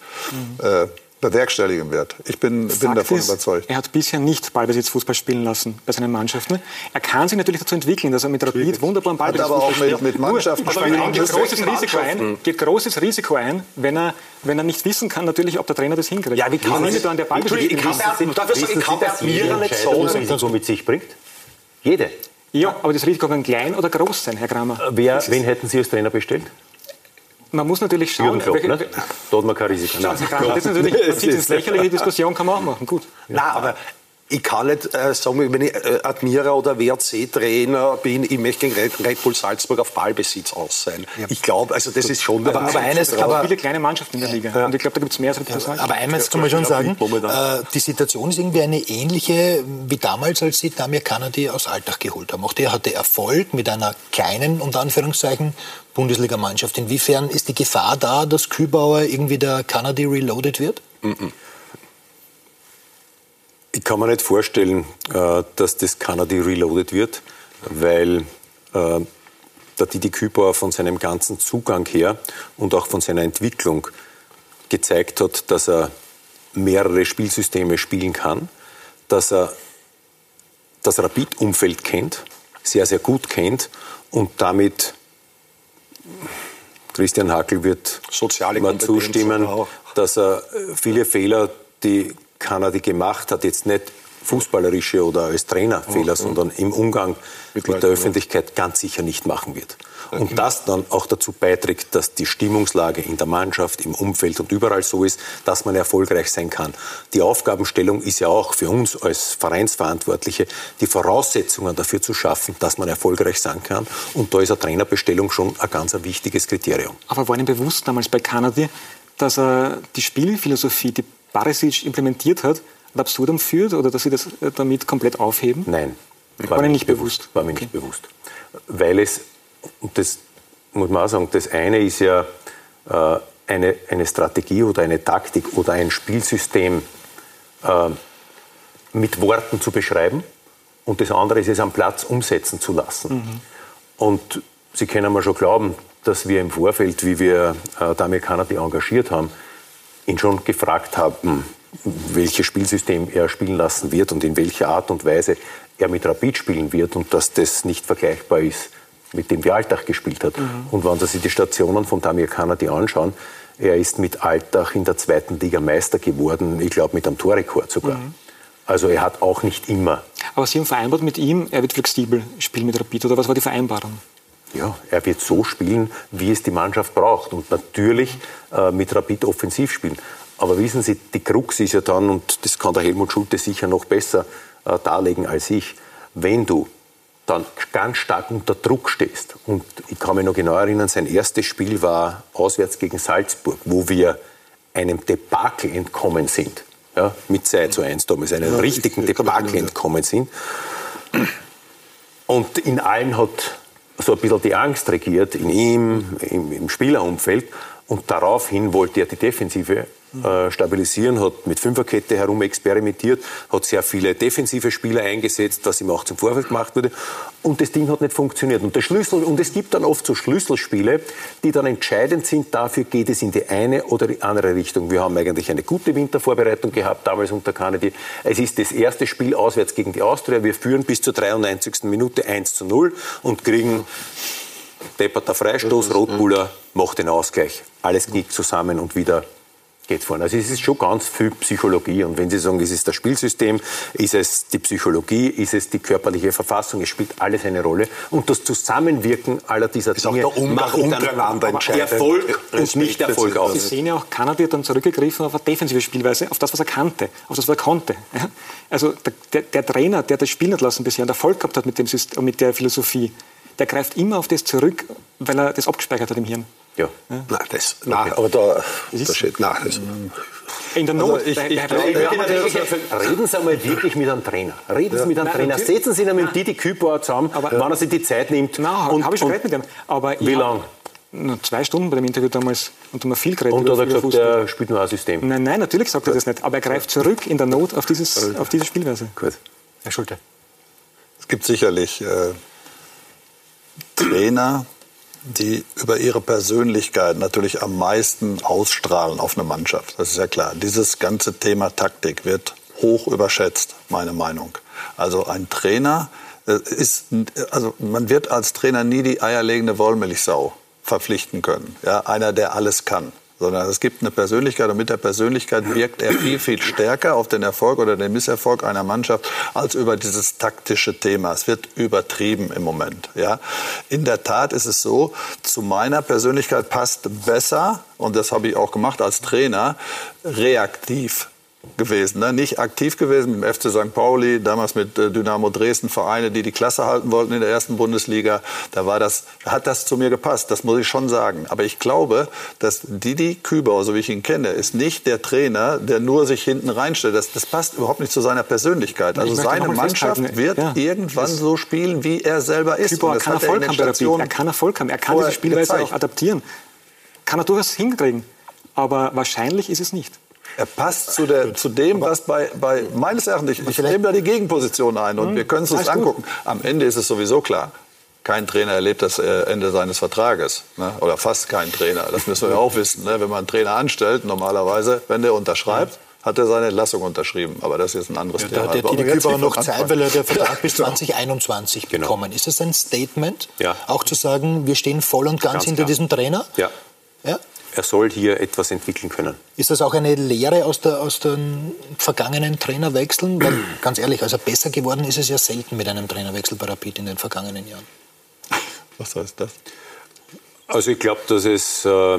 äh, bewerkstelligen wird. Ich bin, bin davon ist, überzeugt. Er hat bisher nicht Ballbesitz Fußball spielen lassen bei seinen Mannschaften. Er kann sich natürlich dazu entwickeln, dass er mit Rapid wunderbaren Ballbesitz aber auch mit, spielt. mit Mannschaften Aber spielen er geht großes, Risiko ein, geht großes Risiko ein, wenn er, wenn er nicht wissen kann, natürlich, ob der Trainer das hinkriegt. Ja, wie kann das- er an der Ballbesitz Entschuldigung, ich kann spielt. darf ich sagen, ich kann mir jede Admira nicht sagen. ein Risiko mit sich bringt? Jede. Ja, aber das Risiko kann klein oder groß sein, Herr Kramer. Wer, wen hätten Sie als Trainer bestellt? Man muss natürlich schauen, Klopp, ne? Da hat man kein Risiko. Schauen Sie, das ist natürlich, ins Lächerliche, Diskussion kann man auch machen. Gut. Nein, aber ich kann nicht äh, sagen, wenn ich äh, Admira oder WRC-Trainer bin, ich möchte gegen Red, Red Bull Salzburg auf Ballbesitz aus sein. Ich glaube, also das ist schon... Aber- aber eines- Es gibt aber- viele kleine Mannschaften in der Liga. Und ich glaube, da gibt es mehr als Repressalien. Aber eines kann man schon sagen, äh, die Situation ist irgendwie eine ähnliche wie damals, als sie Damir Kanadi aus Alltag geholt haben. Auch der hatte Erfolg mit einer kleinen, unter Anführungszeichen, Bundesligamannschaft. Inwiefern ist die Gefahr da, dass Kübauer irgendwie der Kanadi reloaded wird? Ich kann mir nicht vorstellen, äh, dass das Kanadi reloaded wird, weil äh, der Didi Kübauer von seinem ganzen Zugang her und auch von seiner Entwicklung gezeigt hat, dass er mehrere Spielsysteme spielen kann, dass er das Rapid-Umfeld kennt, sehr, sehr gut kennt und damit Christian Hakel wird Soziale Kompetenz zustimmen, dass er äh, viele Fehler, die Kanadi gemacht hat, jetzt nicht fußballerische oder als Trainer Fehler, sondern im Umgang mit, Leuten, der. Öffentlichkeit ganz sicher nicht machen wird. Und das dann auch dazu beiträgt, dass die Stimmungslage in der Mannschaft, im Umfeld und überall so ist, dass man erfolgreich sein kann. Die Aufgabenstellung ist ja auch für uns als Vereinsverantwortliche, die Voraussetzungen dafür zu schaffen, dass man erfolgreich sein kann. Und da ist eine Trainerbestellung schon ein ganz wichtiges Kriterium. Aber war Ihnen bewusst damals bei Kanadi, dass er die Spielphilosophie, die Barisic implementiert hat, ad absurdum führt oder dass Sie das damit komplett aufheben? Nein. War, mir nicht bewusst. War mir okay. nicht bewusst. Weil es, das muss man auch sagen, das eine ist ja äh, eine, eine Strategie oder eine Taktik oder ein Spielsystem äh, mit Worten zu beschreiben und das andere ist es am Platz umsetzen zu lassen. Mhm. Und Sie können mir schon glauben, dass wir im Vorfeld, wie wir äh, Damir Kanadi engagiert haben, ihn schon gefragt haben, welches Spielsystem er spielen lassen wird und in welcher Art und Weise er mit Rapid spielen wird und dass das nicht vergleichbar ist mit dem, Alltag gespielt hat. Mhm. Und wenn Sie sich die Stationen von Damir Kanadi anschauen, er ist mit Alltag in der zweiten Liga Meister geworden, ich glaube mit einem Torrekord sogar. Mhm. Also er hat auch nicht immer. Aber Sie haben vereinbart mit ihm, er wird flexibel spielen mit Rapid, oder was war die Vereinbarung? Ja, er wird so spielen, wie es die Mannschaft braucht und natürlich äh, mit Rapid offensiv spielen. Aber wissen Sie, die Krux ist ja dann, und das kann der Helmut Schulte sicher noch besser äh, darlegen als ich, wenn du dann ganz stark unter Druck stehst. Und ich kann mich noch genau erinnern, sein erstes Spiel war auswärts gegen Salzburg, wo wir einem Debakel entkommen sind. Ja, mit 2 zu 1 damals, einem ja, richtigen Debakel entkommen sind. Und in allen hat so ein bisschen die Angst regiert, in ihm, im, im Spielerumfeld. Und daraufhin wollte er die Defensive äh, stabilisieren, hat mit Fünferkette herum experimentiert, hat sehr viele defensive Spieler eingesetzt, was ihm auch zum Vorfeld gemacht wurde. Und das Ding hat nicht funktioniert. Und, der Schlüssel, und es gibt dann oft so Schlüsselspiele, die dann entscheidend sind dafür, geht es in die eine oder die andere Richtung. Wir haben eigentlich eine gute Wintervorbereitung gehabt, damals unter Kennedy. Es ist das erste Spiel auswärts gegen die Austria. Wir führen bis zur 93. Minute 1 zu 0 und kriegen depperter Freistoß, Rotbuller macht den Ausgleich. Alles knickt zusammen und wieder geht vorne. Also es ist schon ganz viel Psychologie. Und wenn Sie sagen, es ist das Spielsystem, ist es die Psychologie, ist es die körperliche Verfassung, es spielt alles eine Rolle. Und das Zusammenwirken aller dieser ist Dinge auch der macht untereinander Erfolg und nicht Erfolg aus. Sie sehen ja auch, Kanada hat dann zurückgegriffen auf eine defensive Spielweise, auf das, was er kannte, auf das, was er konnte. Also der, der, Trainer, der das spielen hat lassen bisher und Erfolg gehabt hat mit, dem System, mit der Philosophie, der greift immer auf das zurück, weil er das abgespeichert hat im Hirn. Ja. ja. Nein, das, nein, aber da, da steht, nein, das, in der Not. Also ich, ich, ich, reden Sie einmal wirklich mit einem Trainer. Reden Sie mit einem Trainer. Setzen Sie ihn mit Didi Kübauer zusammen, aber, wann er sich die Zeit nimmt. Nein, habe ich schon geredet mit ihm. Aber wie lange? Zwei Stunden bei dem Interview damals und haben wir viel geredet. Und hat er gesagt, Fußball. er spielt nur ein System? Nein, nein, natürlich sagt er das nicht. Aber er greift zurück in der Not auf, dieses, auf diese Spielweise. Gut. Herr Schulte. Es gibt sicherlich äh, Trainer, die über ihre Persönlichkeit natürlich am meisten ausstrahlen auf eine Mannschaft. Das ist ja klar. Dieses ganze Thema Taktik wird hoch überschätzt, meine Meinung. Also ein Trainer äh, ist, also man wird als Trainer nie die eierlegende Wollmilchsau verpflichten können. Ja, einer, der alles kann sondern es gibt eine Persönlichkeit und mit der Persönlichkeit wirkt er viel, viel stärker auf den Erfolg oder den Misserfolg einer Mannschaft als über dieses taktische Thema. Es wird übertrieben im Moment. Ja. In der Tat ist es so, zu meiner Persönlichkeit passt besser, und das habe ich auch gemacht als Trainer, reaktiv gewesen, ne? nicht aktiv gewesen mit dem FC St. Pauli, damals mit äh, Dynamo Dresden, Vereine, die die Klasse halten wollten in der ersten Bundesliga. Da war das, hat das zu mir gepasst, das muss ich schon sagen. Aber ich glaube, dass Didi Kübauer, so wie ich ihn kenne, ist nicht der Trainer, der nur sich hinten reinstellt. Das, das passt überhaupt nicht zu seiner Persönlichkeit. Also seine Mannschaft wird ja. irgendwann so spielen, wie er selber ist. Kübauer kann Erfolg haben Er kann Erfolg haben. Er kann diese Spielweise gezeigt. auch adaptieren. Kann er durchaus hinkriegen. Aber wahrscheinlich ist es nicht. Er passt zu, der, zu dem, was bei, bei meines Erachtens, ich, ich nehme da die Gegenposition ein und hm, wir können es uns angucken. Am Ende ist es sowieso klar, kein Trainer erlebt das äh, Ende seines Vertrages. Ne? Oder fast kein Trainer. Das müssen wir auch wissen. Ne? Wenn man einen Trainer anstellt, normalerweise, wenn der unterschreibt, hat er seine Entlassung unterschrieben. Aber das ist ein anderes ja, Thema. Der, der Didi Kübauer noch Zeit, weil er der Vertrag bis 2021 genau. bekommen. Ist das ein Statement, ja. auch zu sagen, wir stehen voll und ganz, ganz hinter klar. diesem Trainer? Ja. ja? Er soll hier etwas entwickeln können. Ist das auch eine Lehre aus, der, aus den vergangenen Trainerwechseln? Weil, ganz ehrlich, also besser geworden ist es ja selten mit einem Trainerwechsel bei Rapid in den vergangenen Jahren. Was heißt das? Also ich glaube, dass es äh,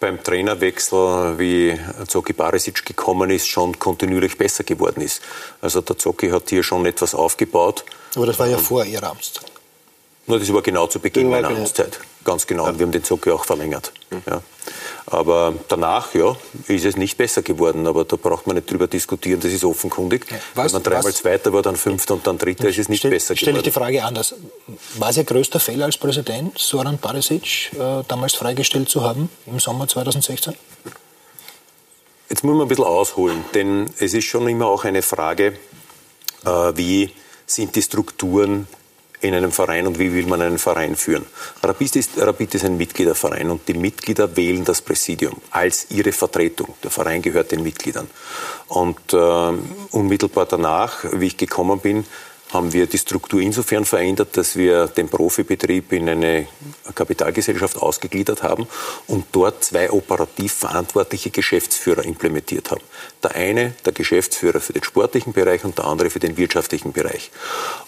beim Trainerwechsel, wie Zoki Barisic gekommen ist, schon kontinuierlich besser geworden ist. Also der Zoki hat hier schon etwas aufgebaut. Aber das war ja vor Ihrer Amtszeit. No, das war genau zu Beginn meiner Amtszeit. Ganz genau. Und wir haben den Zoki auch verlängert. Ja. Aber danach, ja, ist es nicht besser geworden. Aber da braucht man nicht drüber diskutieren, das ist offenkundig. Was, Wenn man dreimal was, Zweiter war, dann Fünfter und dann Dritter, ist es nicht stell, besser geworden. Stelle ich die Frage anders. War es Ihr größter Fehler als Präsident, Soran Barisic äh, damals freigestellt zu haben, im Sommer 2016? Jetzt muss man ein bisschen ausholen, denn es ist schon immer auch eine Frage, äh, wie sind die Strukturen in einem Verein und wie will man einen Verein führen. Rapid ist, Rapid ist ein Mitgliederverein und die Mitglieder wählen das Präsidium als ihre Vertretung. Der Verein gehört den Mitgliedern. Und äh, unmittelbar danach, wie ich gekommen bin, haben wir die Struktur insofern verändert, dass wir den Profibetrieb in eine Kapitalgesellschaft ausgegliedert haben und dort zwei operativ verantwortliche Geschäftsführer implementiert haben. Der eine, der Geschäftsführer für den sportlichen Bereich und der andere für den wirtschaftlichen Bereich.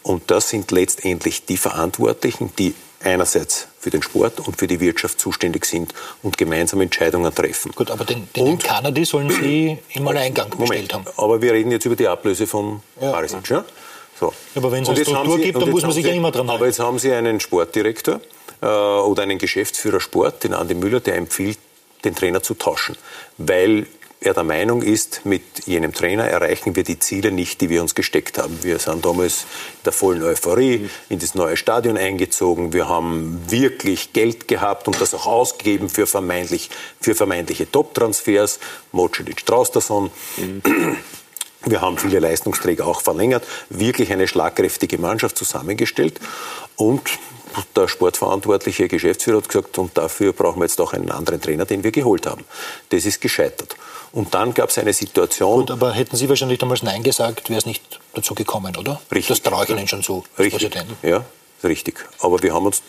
Und das sind letztendlich die Verantwortlichen, die einerseits für den Sport und für die Wirtschaft zuständig sind und gemeinsam Entscheidungen treffen. Gut, aber den, den und, Kanadi sollen Sie im Alleingang bestellt haben. Aber wir reden jetzt über die Ablöse von ja. Barisic. Ja? So. Aber wenn es eine Struktur gibt, dann muss man sich Sie, ja immer dran halten. Aber jetzt haben Sie einen Sportdirektor äh, oder einen Geschäftsführer Sport, den Andi Müller, der empfiehlt, den Trainer zu tauschen. Weil er der Meinung ist, mit jenem Trainer erreichen wir die Ziele nicht, die wir uns gesteckt haben. Wir sind damals in der vollen Euphorie in das neue Stadion eingezogen. Wir haben wirklich Geld gehabt und das auch ausgegeben für, vermeintlich, für vermeintliche Top-Transfers. Mocelic, Traustason. Mhm. Wir haben viele Leistungsträger auch verlängert, wirklich eine schlagkräftige Mannschaft zusammengestellt und der sportverantwortliche Geschäftsführer hat gesagt, und dafür brauchen wir jetzt auch einen anderen Trainer, den wir geholt haben. Das ist gescheitert. Und dann gab es eine Situation. Gut, aber hätten Sie wahrscheinlich damals Nein gesagt, wäre es nicht dazu gekommen, oder? Richtig. Das traue ich Ihnen schon zu, richtig. Präsident. Ja, richtig. Aber wir haben uns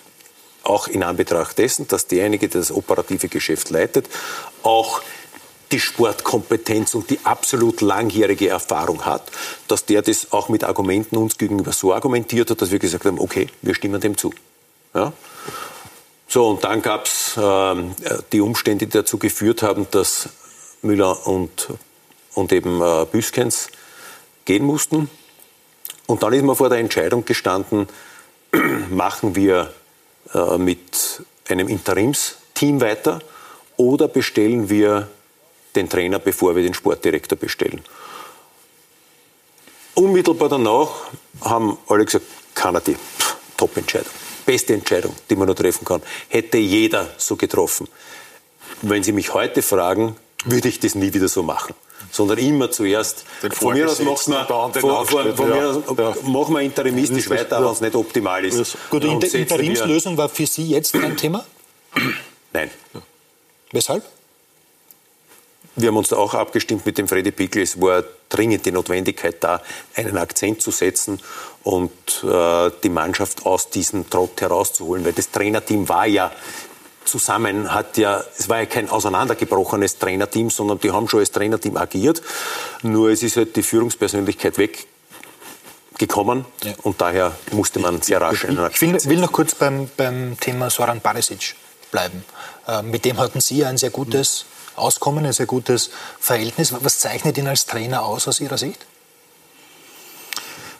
auch in Anbetracht dessen, dass derjenige, der das operative Geschäft leitet, auch die Sportkompetenz und die absolut langjährige Erfahrung hat, dass der das auch mit Argumenten uns gegenüber so argumentiert hat, dass wir gesagt haben, okay, wir stimmen dem zu. Ja? So, und dann gab es äh, die Umstände, die dazu geführt haben, dass Müller und, und eben äh, Büskens gehen mussten. Und dann ist man vor der Entscheidung gestanden, machen wir äh, mit einem Interimsteam weiter oder bestellen wir den Trainer, bevor wir den Sportdirektor bestellen. Unmittelbar danach haben alle gesagt, Kanadi, Top-Entscheidung. Beste Entscheidung, die man nur treffen kann. Hätte jeder so getroffen. Wenn Sie mich heute fragen, würde ich das nie wieder so machen. Sondern immer zuerst, Den von mir aus macht man, von, von, von ja. Aus, ja. machen wir interimistisch weiter, wenn es nicht optimal ist. Gut, die Inter Interimslösung war für Sie jetzt ein Thema? Nein. Weshalb? Wir haben uns da auch abgestimmt mit dem Freddy Pickel. Es war dringend die Notwendigkeit da, einen Akzent zu setzen und äh, die Mannschaft aus diesem Trott herauszuholen. Weil das Trainerteam war ja zusammen, hat ja, es war ja kein auseinandergebrochenes Trainerteam, sondern die haben schon als Trainerteam agiert. Nur es ist halt die Führungspersönlichkeit weg gekommen ja. und daher musste man sehr rasch einen Ich will, will noch kurz beim, beim Thema Soran Barisic bleiben. Äh, mit dem hatten Sie ein sehr gutes Auskommen, ein sehr gutes Verhältnis. Was zeichnet ihn als Trainer aus aus Ihrer Sicht?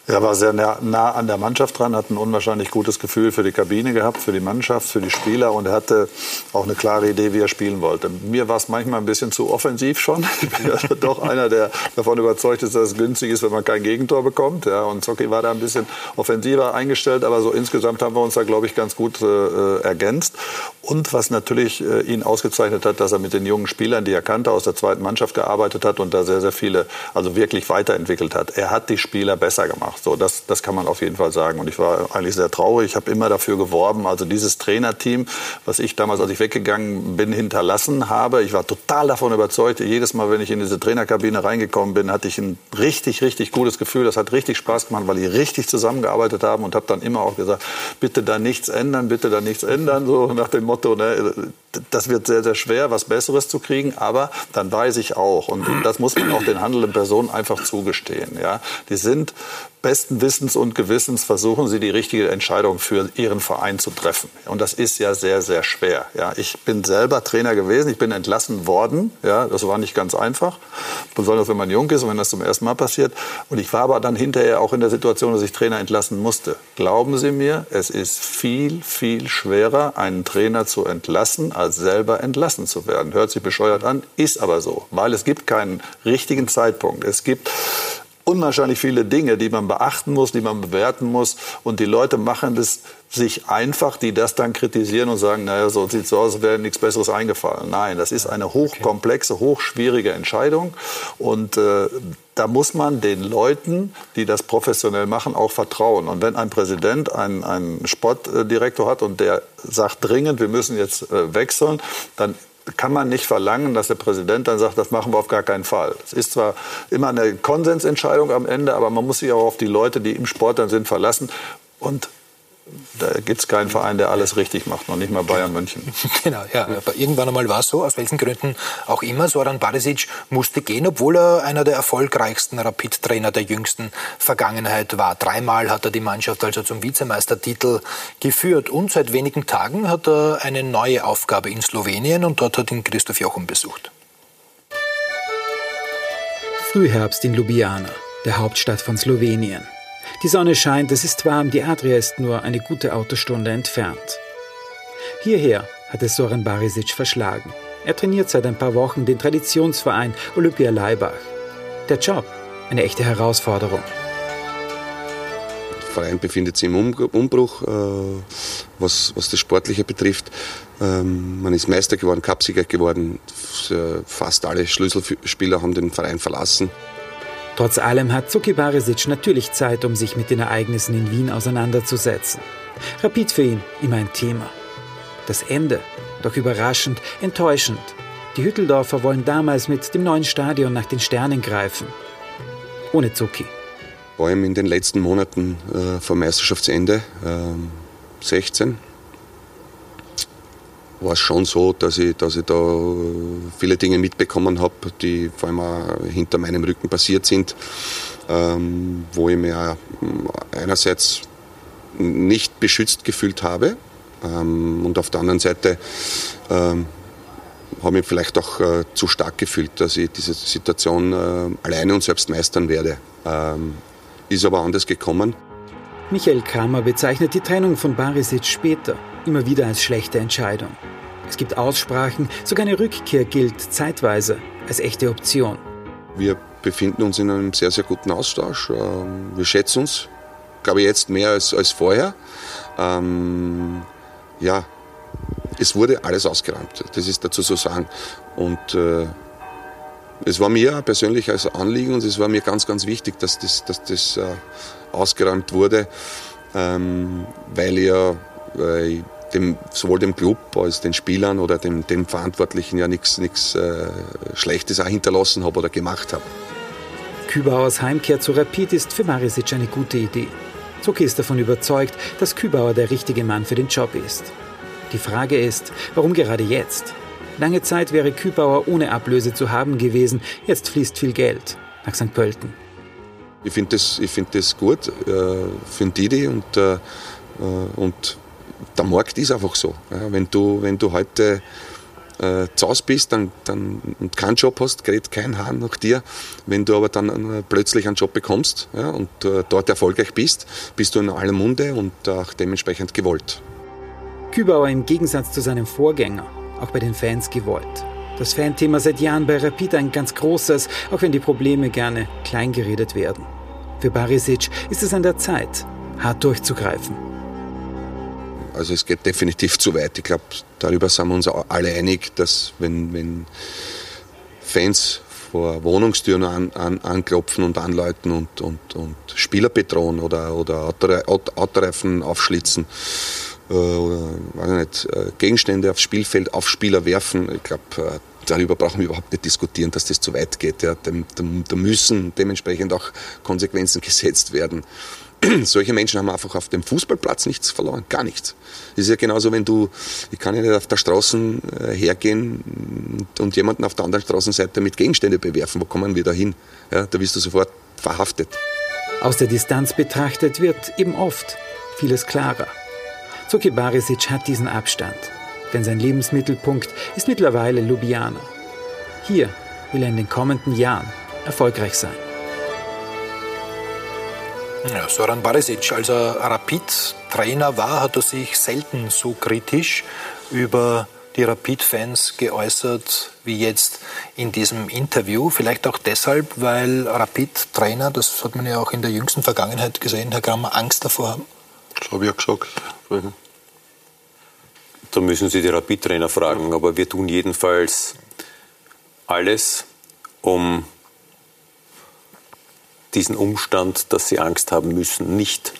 Er war sehr nah, nah, an der Mannschaft dran, hat ein unwahrscheinlich gutes Gefühl für die Kabine gehabt, für die Mannschaft, für die Spieler und er hatte auch eine klare Idee, wie er spielen wollte. Mir war es manchmal ein bisschen zu offensiv schon. Ich bin ja doch einer, der davon überzeugt ist, dass es günstig ist, wenn man kein Gegentor bekommt. Ja, und Zocki war da ein bisschen offensiver eingestellt, aber so insgesamt haben wir uns da, glaube ich, ganz gut äh, ergänzt. Und was natürlich äh, ihn ausgezeichnet hat, dass er mit den jungen Spielern, die er kannte, aus der zweiten Mannschaft gearbeitet hat und da sehr, sehr viele, also wirklich weiterentwickelt hat. Er hat die Spieler besser gemacht. So, das, das kann man auf jeden Fall sagen. Und ich war eigentlich sehr traurig. Ich habe immer dafür geworben, also dieses Trainerteam, was ich damals, als ich weggegangen bin, hinterlassen habe. Ich war total davon überzeugt. Jedes Mal, wenn ich in diese Trainerkabine reingekommen bin, hatte ich ein richtig, richtig gutes Gefühl. Das hat richtig Spaß gemacht, weil die richtig zusammengearbeitet haben und habe dann immer auch gesagt, bitte da nichts ändern, bitte da nichts ändern, so nach dem Motto, ne, das wird sehr, sehr schwer, was Besseres zu kriegen, aber dann weiß ich auch, und das muss man auch den handelnden Personen einfach zugestehen, ja, die sind besten Wissens und Gewissens versuchen sie die richtige Entscheidung für ihren Verein zu treffen. Und das ist ja sehr, sehr schwer. Ja, ich bin selber Trainer gewesen, ich bin entlassen worden. Ja, das war nicht ganz einfach, besonders wenn man jung ist und wenn das zum ersten Mal passiert. Und ich war aber dann hinterher auch in der Situation, dass ich Trainer entlassen musste. Glauben Sie mir, es ist viel, viel schwerer, einen Trainer zu entlassen, als selber entlassen zu werden. Hört sich bescheuert an, ist aber so, weil es gibt keinen richtigen Zeitpunkt. Es gibt unwahrscheinlich viele Dinge, die man beachten muss, die man bewerten muss. Und die Leute machen es sich einfach, die das dann kritisieren und sagen, naja, so sieht es so aus, wäre nichts Besseres eingefallen. Nein, das ist eine hochkomplexe, hochschwierige Entscheidung. Und äh, da muss man den Leuten, die das professionell machen, auch vertrauen. Und wenn ein Präsident einen, einen Sportdirektor hat und der sagt dringend, wir müssen jetzt äh, wechseln, dann kann man nicht verlangen, dass der Präsident dann sagt, das machen wir auf gar keinen Fall. Es ist zwar immer eine Konsensentscheidung am Ende, aber man muss sich auch auf die Leute, die im Sport dann sind, verlassen. Und da gibt es keinen Verein, der alles richtig macht, noch nicht mal Bayern München. Genau, ja. Aber irgendwann einmal war es so, aus welchen Gründen auch immer. Soran Barisic musste gehen, obwohl er einer der erfolgreichsten Rapid-Trainer der jüngsten Vergangenheit war. Dreimal hat er die Mannschaft also zum Vizemeistertitel geführt. Und seit wenigen Tagen hat er eine neue Aufgabe in Slowenien und dort hat ihn Christoph Jochum besucht. Frühherbst in Ljubljana, der Hauptstadt von Slowenien. Die Sonne scheint, es ist warm, die Adria ist nur eine gute Autostunde entfernt. Hierher hat es Soren Barisic verschlagen. Er trainiert seit ein paar Wochen den Traditionsverein Olympia Leibach. Der Job, eine echte Herausforderung. Der Verein befindet sich im Umbruch, äh, was, was das Sportliche betrifft. Ähm, man ist Meister geworden, Cupsieger geworden. Fast alle Schlüsselspieler haben den Verein verlassen. Trotz allem hat Zuki Barisic natürlich Zeit, um sich mit den Ereignissen in Wien auseinanderzusetzen. Rapid für ihn immer ein Thema. Das Ende, doch überraschend, enttäuschend. Die Hütteldorfer wollen damals mit dem neuen Stadion nach den Sternen greifen. Ohne Zuki. Vor allem in den letzten Monaten äh, vor Meisterschaftsende, äh, 16, war es schon so, dass ich, dass ich da viele Dinge mitbekommen habe, die vor allem auch hinter meinem Rücken passiert sind, ähm, wo ich mich einerseits nicht beschützt gefühlt habe ähm, und auf der anderen Seite ähm, habe ich vielleicht auch äh, zu stark gefühlt, dass ich diese Situation äh, alleine und selbst meistern werde. Ähm, ist aber anders gekommen. Michael Kramer bezeichnet die Trennung von Barisic später immer wieder als schlechte Entscheidung. Es gibt Aussprachen, sogar eine Rückkehr gilt zeitweise als echte Option. Wir befinden uns in einem sehr, sehr guten Austausch. Ähm, wir schätzen uns, glaube ich, jetzt mehr als, als vorher. Ähm, ja, es wurde alles ausgeräumt, das ist dazu zu sagen. Und äh, es war mir persönlich als Anliegen und es war mir ganz, ganz wichtig, dass das, dass das äh, ausgeräumt wurde, ähm, weil ja äh, dem, sowohl dem Club als den Spielern oder dem, dem Verantwortlichen ja nichts äh, Schlechtes auch hinterlassen habe oder gemacht habe. Kübauers Heimkehr zu Rapid ist für Marisic eine gute Idee. Zucki ist davon überzeugt, dass Kübauer der richtige Mann für den Job ist. Die Frage ist, warum gerade jetzt? Lange Zeit wäre Kübauer ohne Ablöse zu haben gewesen, jetzt fließt viel Geld nach St. Pölten. Ich finde das, find das gut äh, für den Didi und, äh, äh und der Markt ist einfach so. Ja, wenn, du, wenn du heute äh, zu Hause bist dann, dann, und keinen Job hast, gerät kein Hahn nach dir. Wenn du aber dann äh, plötzlich einen Job bekommst ja, und äh, dort erfolgreich bist, bist du in aller Munde und auch dementsprechend gewollt. Kübauer im Gegensatz zu seinem Vorgänger auch bei den Fans gewollt. Das Fanthema seit Jahren bei Rapid ein ganz großes, auch wenn die Probleme gerne kleingeredet werden. Für Barisic ist es an der Zeit, hart durchzugreifen. Also es geht definitiv zu weit. Ich glaube, darüber sind wir uns alle einig, dass wenn, wenn Fans vor Wohnungstüren an, an, anklopfen und anläuten und, und, und Spieler bedrohen oder, oder Autoreifen aufschlitzen äh, oder weiß nicht, äh, Gegenstände aufs Spielfeld auf Spieler werfen. Ich glaube, äh, darüber brauchen wir überhaupt nicht diskutieren, dass das zu weit geht. Ja. Da, da müssen dementsprechend auch Konsequenzen gesetzt werden. solche Menschen haben einfach auf dem Fußballplatz nichts verloren, gar nichts. Das ist ja genauso, wenn du, ich kann ja nicht auf der Straße äh, hergehen und jemanden auf der anderen Straßenseite mit Gegenstände bewerfen. Wo kommen wir da hin? Ja, da wirst du sofort verhaftet. Aus der Distanz betrachtet wird eben oft vieles klarer. Zoki Barisic hat diesen Abstand, denn sein Lebensmittelpunkt ist mittlerweile Ljubljana. Hier will er in den kommenden Jahren erfolgreich sein. Ja, Soran Barisic, als er Rapid-Trainer war, hat er sich selten so kritisch über die Rapid-Fans geäußert wie jetzt in diesem Interview. Vielleicht auch deshalb, weil Rapid-Trainer, das hat man ja auch in der jüngsten Vergangenheit gesehen, Herr Grammer, Angst davor haben. Das habe ich ja gesagt. Da müssen Sie die Rapid-Trainer fragen, aber wir tun jedenfalls alles, um diesen Umstand, dass sie Angst haben müssen, nicht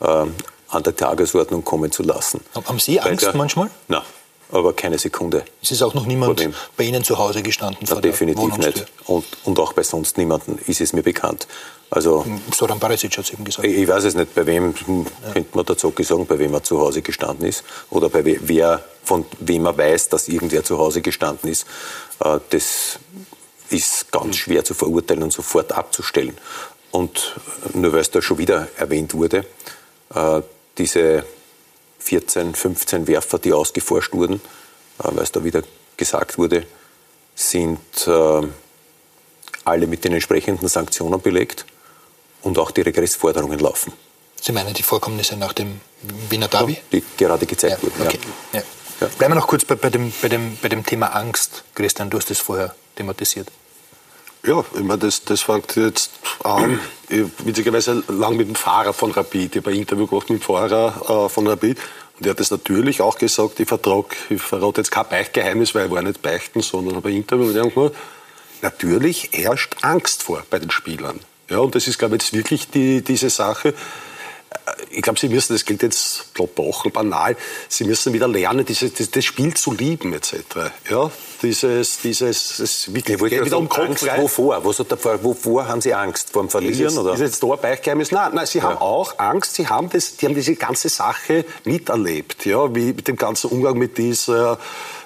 äh, an der Tagesordnung kommen zu lassen. Haben Sie Angst der, manchmal? Nein, aber keine Sekunde. Es ist auch noch niemand bei Ihnen zu Hause gestanden Na, Definitiv nicht. Und, und auch bei sonst niemandem ist es mir bekannt. Also, Soran Barisic hat es eben gesagt. Ich, ich, weiß es nicht, bei wem, ja. könnte man dazu sagen, bei wem er zu Hause gestanden ist. Oder bei we, wer, von wem er weiß, dass irgendwer zu Hause gestanden ist. Äh, das ist ganz schwer zu verurteilen und sofort abzustellen. Und nur weil es da schon wieder erwähnt wurde, äh, diese 14, 15 Werfer, die ausgeforscht wurden, äh, weil es da wieder gesagt wurde, sind äh, alle mit den entsprechenden Sanktionen belegt und auch die Regressforderungen laufen. Sie meinen die Vorkommnisse nach dem Wiener Derby? Die gerade gezeigt ja, wurden, okay. ja. Ja. Bleiben wir noch kurz bei, bei, dem, bei, dem, bei dem Thema Angst. Christian, du hast das vorher thematisiert. Ja, ich meine, das, das fängt jetzt an. Ich witzigerweise lang mit dem Fahrer von Rapid. Ich habe ein Interview gemacht mit dem Fahrer äh, von Rapid. Und er hat das natürlich auch gesagt, ich vertrage, ich verrate jetzt kein Beichtgeheimnis, weil ich war nicht beichten, sondern habe ein Interview mit ihm gemacht. Natürlich herrscht Angst vor bei den Spielern. Ja, und das ist, glaube ich, jetzt wirklich die, diese Sache ich glaube, Sie müssen, das gilt jetzt platt banal, Sie müssen wieder lernen, dieses, das, das Spiel zu lieben etc. Ja, dieses, dieses, das wirklich ja, wieder um Kopf rein. Wovor? Was hat der, wovor haben Sie Angst? Vor dem Verlieren? Ist, oder? ist jetzt da Beichgeheimnis? Nein, nein, Sie ja. haben auch Angst, Sie haben, das, die haben diese ganze Sache miterlebt, ja, wie mit dem ganzen Umgang mit dieser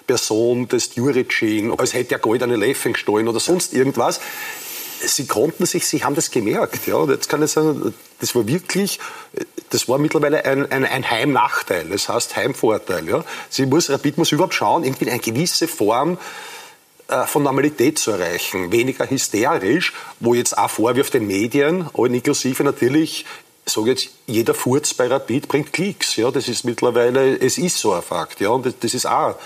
Person des Juricin, als hätte er goldene Löffel gestohlen oder sonst irgendwas sie konnten sich, sie haben das gemerkt. Ja, und jetzt kann ich sagen, das war wirklich, das war mittlerweile ein, ein, ein Heimnachteil, das heißt Heimvorteil. Ja. Sie muss, Rapid muss überhaupt schauen, irgendwie eine gewisse Form äh, von Normalität zu erreichen, weniger hysterisch, wo jetzt auch Vorwürfe den Medien, allen inklusive natürlich, sage jetzt, jeder Furz bei Rapid bringt Klicks, ja, das ist mittlerweile, es ist so ein Fakt, ja, und das ist auch